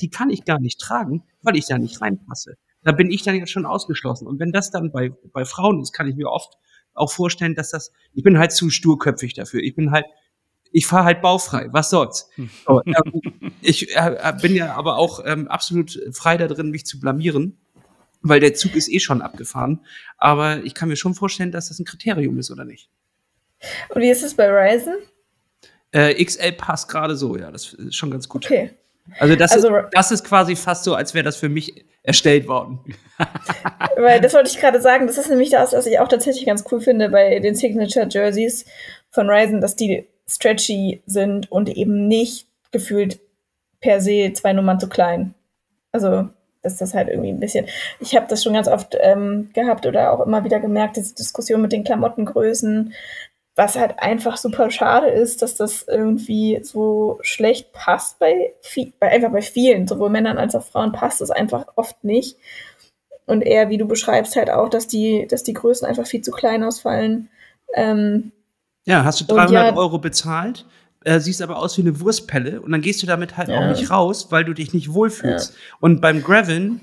S1: die kann ich gar nicht tragen, weil ich da nicht reinpasse. Da bin ich dann ja schon ausgeschlossen. Und wenn das dann bei, bei Frauen ist, kann ich mir oft auch vorstellen, dass das, ich bin halt zu sturköpfig dafür. Ich bin halt, ich fahre halt baufrei. Was soll's? So, ähm, ich äh, bin ja aber auch ähm, absolut frei da drin, mich zu blamieren, weil der Zug ist eh schon abgefahren. Aber ich kann mir schon vorstellen, dass das ein Kriterium ist, oder nicht?
S3: Und wie ist es bei Ryzen?
S1: Äh, XL passt gerade so, ja, das ist schon ganz gut.
S3: Okay.
S1: Also das, also, ist, das ist quasi fast so, als wäre das für mich erstellt worden.
S3: Weil das wollte ich gerade sagen, das ist nämlich das, was ich auch tatsächlich ganz cool finde bei den Signature Jerseys von Ryzen, dass die stretchy sind und eben nicht gefühlt per se zwei Nummern zu klein. Also ist das halt irgendwie ein bisschen. Ich habe das schon ganz oft ähm, gehabt oder auch immer wieder gemerkt, diese Diskussion mit den Klamottengrößen, was halt einfach super schade ist, dass das irgendwie so schlecht passt bei, bei einfach bei vielen, sowohl Männern als auch Frauen passt es einfach oft nicht. Und eher, wie du beschreibst, halt auch, dass die, dass die Größen einfach viel zu klein ausfallen. Ähm,
S1: ja, hast du 300 ja, Euro bezahlt, äh, siehst aber aus wie eine Wurstpelle und dann gehst du damit halt ja. auch nicht raus, weil du dich nicht wohlfühlst. Ja. Und beim Graveln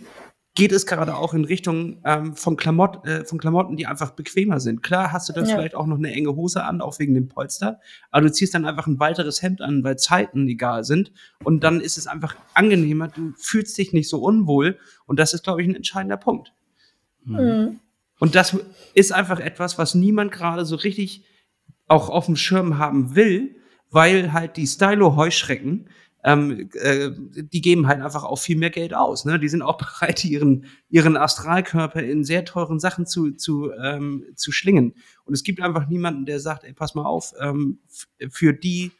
S1: geht es gerade auch in Richtung ähm, von, Klamott, äh, von Klamotten, die einfach bequemer sind. Klar hast du dann ja. vielleicht auch noch eine enge Hose an, auch wegen dem Polster, aber du ziehst dann einfach ein weiteres Hemd an, weil Zeiten egal sind und dann ist es einfach angenehmer, du fühlst dich nicht so unwohl und das ist, glaube ich, ein entscheidender Punkt. Mhm. Und das ist einfach etwas, was niemand gerade so richtig auch auf dem Schirm haben will, weil halt die Stylo-Heuschrecken ähm, äh, die geben halt einfach auch viel mehr Geld aus. Ne? Die sind auch bereit, ihren, ihren Astralkörper in sehr teuren Sachen zu, zu, ähm, zu schlingen. Und es gibt einfach niemanden, der sagt, ey, pass mal auf, ähm, für die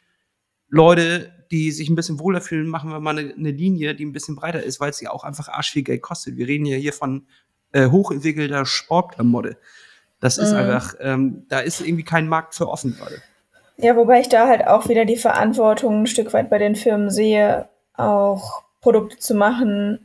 S1: Leute, die sich ein bisschen wohler fühlen, machen wir mal eine, eine Linie, die ein bisschen breiter ist, weil ja auch einfach arsch viel Geld kostet. Wir reden ja hier von äh, hochentwickelter Sportklamotte. Das ist mhm. einfach, ähm, da ist irgendwie kein Markt für offen gerade.
S3: Ja, wobei ich da halt auch wieder die Verantwortung ein Stück weit bei den Firmen sehe, auch Produkte zu machen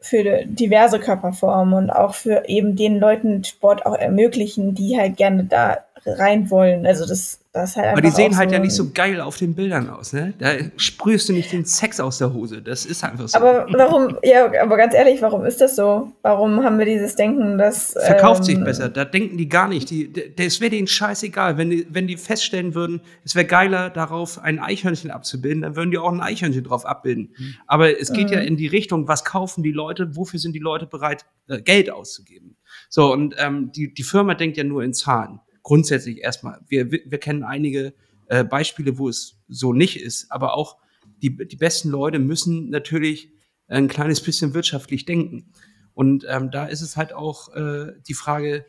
S3: für diverse Körperformen und auch für eben den Leuten Sport auch ermöglichen, die halt gerne da rein wollen. Also das das halt
S1: Aber die sehen halt so ja nicht so geil auf den Bildern aus, ne? Da sprühst du nicht den Sex aus der Hose. Das ist einfach so.
S3: Aber warum, ja, aber ganz ehrlich, warum ist das so? Warum haben wir dieses Denken, dass.
S1: Verkauft ähm, sich besser. Da denken die gar nicht. Die, das wäre denen scheißegal. Wenn die, wenn die feststellen würden, es wäre geiler, darauf ein Eichhörnchen abzubilden, dann würden die auch ein Eichhörnchen drauf abbilden. Mhm. Aber es geht mhm. ja in die Richtung, was kaufen die Leute, wofür sind die Leute bereit, äh, Geld auszugeben? So, und ähm, die, die Firma denkt ja nur in Zahlen grundsätzlich erstmal. Wir, wir kennen einige äh, Beispiele, wo es so nicht ist, aber auch die, die besten Leute müssen natürlich ein kleines bisschen wirtschaftlich denken. Und ähm, da ist es halt auch äh, die Frage,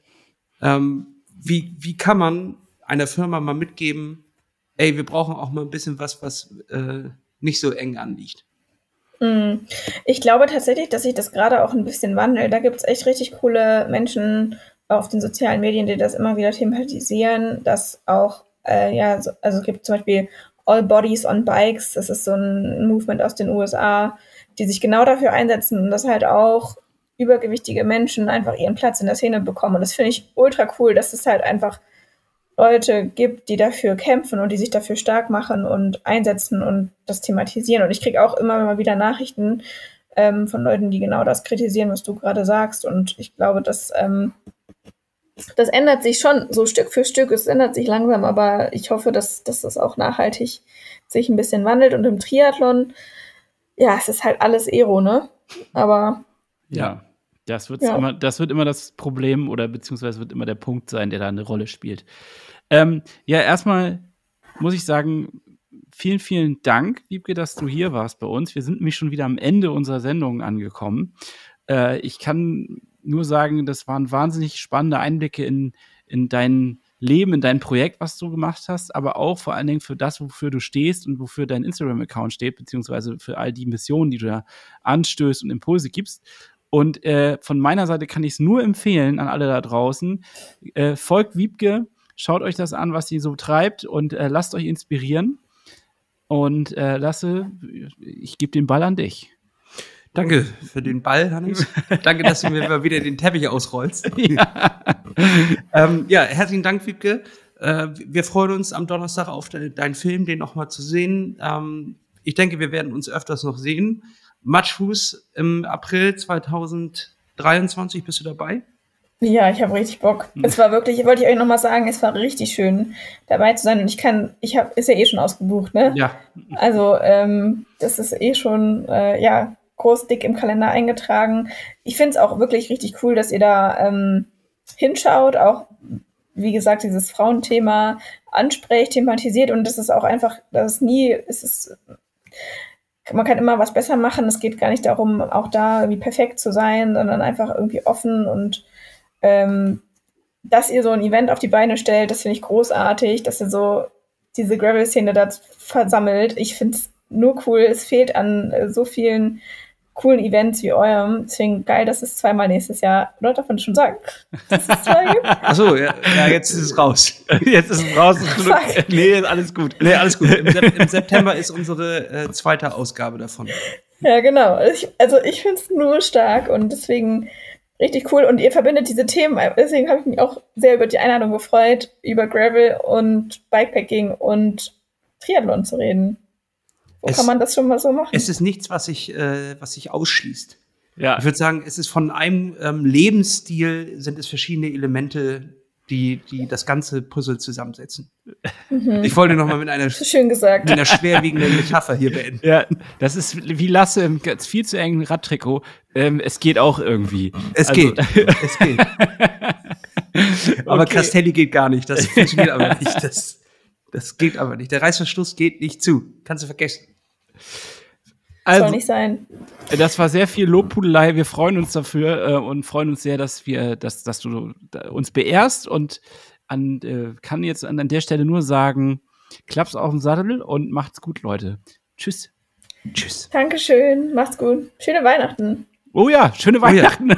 S1: ähm, wie, wie kann man einer Firma mal mitgeben, ey, wir brauchen auch mal ein bisschen was, was äh, nicht so eng anliegt.
S3: Hm. Ich glaube tatsächlich, dass sich das gerade auch ein bisschen wandelt. Da gibt es echt richtig coole Menschen auf den sozialen Medien, die das immer wieder thematisieren, dass auch, äh, ja, also es gibt zum Beispiel All Bodies on Bikes, das ist so ein Movement aus den USA, die sich genau dafür einsetzen, dass halt auch übergewichtige Menschen einfach ihren Platz in der Szene bekommen. Und das finde ich ultra cool, dass es halt einfach Leute gibt, die dafür kämpfen und die sich dafür stark machen und einsetzen und das thematisieren. Und ich kriege auch immer mal wieder Nachrichten ähm, von Leuten, die genau das kritisieren, was du gerade sagst. Und ich glaube, dass ähm, das ändert sich schon so Stück für Stück. Es ändert sich langsam, aber ich hoffe, dass, dass das auch nachhaltig sich ein bisschen wandelt. Und im Triathlon, ja, es ist halt alles Aero, ne? Aber.
S2: Ja, das, wird's ja. Immer, das wird immer das Problem oder beziehungsweise wird immer der Punkt sein, der da eine Rolle spielt. Ähm, ja, erstmal muss ich sagen, vielen, vielen Dank, Wiebke, dass du hier warst bei uns. Wir sind nämlich schon wieder am Ende unserer Sendung angekommen. Äh, ich kann nur sagen, das waren wahnsinnig spannende Einblicke in, in dein Leben, in dein Projekt, was du gemacht hast, aber auch vor allen Dingen für das, wofür du stehst und wofür dein Instagram-Account steht, beziehungsweise für all die Missionen, die du da anstößt und Impulse gibst. Und äh, von meiner Seite kann ich es nur empfehlen an alle da draußen. Äh, folgt Wiebke, schaut euch das an, was sie so treibt und äh, lasst euch inspirieren. Und äh, Lasse, ich gebe den Ball an dich.
S1: Danke für den Ball, Hannes. Danke, dass du mir mal wieder den Teppich ausrollst. Ja, ähm, ja herzlichen Dank, Wiebke. Äh, wir freuen uns am Donnerstag auf de deinen Film, den nochmal zu sehen. Ähm, ich denke, wir werden uns öfters noch sehen. Matschfuß im April 2023, bist du dabei?
S3: Ja, ich habe richtig Bock. Es war wirklich, wollte ich euch nochmal sagen, es war richtig schön dabei zu sein. Und ich kann, ich habe, ist ja eh schon ausgebucht, ne?
S1: Ja.
S3: Also, ähm, das ist eh schon, äh, ja, groß, dick im Kalender eingetragen. Ich finde es auch wirklich richtig cool, dass ihr da ähm, hinschaut, auch, wie gesagt, dieses Frauenthema ansprecht, thematisiert und das ist auch einfach, das ist nie, es ist, man kann immer was besser machen. Es geht gar nicht darum, auch da irgendwie perfekt zu sein, sondern einfach irgendwie offen und ähm, dass ihr so ein Event auf die Beine stellt, das finde ich großartig, dass ihr so diese Gravel-Szene da versammelt. Ich finde es nur cool. Es fehlt an äh, so vielen coolen Events wie eurem. Deswegen geil, dass es zweimal nächstes Jahr, oder darf man schon sagen, dass es zwei gibt?
S1: Achso, ja, ja, jetzt ist es raus.
S2: Jetzt ist es raus. Nee, alles gut.
S1: Nee, alles gut. Im, Sep im September ist unsere äh, zweite Ausgabe davon.
S3: Ja, genau. Ich, also ich finde es nur stark und deswegen richtig cool. Und ihr verbindet diese Themen. Deswegen habe ich mich auch sehr über die Einladung gefreut, über Gravel und Bikepacking und Triathlon zu reden. Wo
S1: Es-
S3: kann man das schon mal so machen?
S1: Es ist nichts, was sich, äh, was sich ausschließt.
S2: Ja.
S1: Ich würde sagen, es ist von einem ähm, Lebensstil sind es verschiedene Elemente, die, die das ganze Puzzle zusammensetzen. Ich wollte noch mal mit einer,
S3: schön gesagt.
S1: mit einer schwerwiegenden Metapher hier beenden.
S2: Ja, das ist wie Lasse im ganz viel zu engen Radtrikot. Ähm, es geht auch irgendwie.
S1: Es
S2: Also-
S1: geht. Es geht. Aber
S2: Okay.
S1: Castelli geht gar nicht. Das funktioniert aber nicht. Das, das geht aber nicht. Der Reißverschluss geht nicht zu. Kannst du vergessen.
S2: Also,
S3: Soll nicht sein.
S2: das war sehr viel Lobpudelei. Wir freuen uns dafür äh, und freuen uns sehr, dass wir, dass, dass du uns beehrst und an, äh, kann jetzt an, an der Stelle nur sagen, klapp's auf den Sattel und macht's gut, Leute. Tschüss.
S1: Tschüss.
S3: Dankeschön. Macht's gut. Schöne Weihnachten.
S2: Oh ja, schöne
S1: ja.
S2: Weihnachten.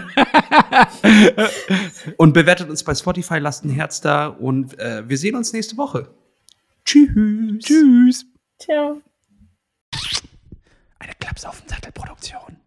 S1: Und bewertet uns bei Spotify, lasst ein Herz da und äh, wir sehen uns nächste Woche. Tschüss.
S2: Tschüss.
S3: Ciao.
S1: Eine Klaps auf den Sattel Produktion.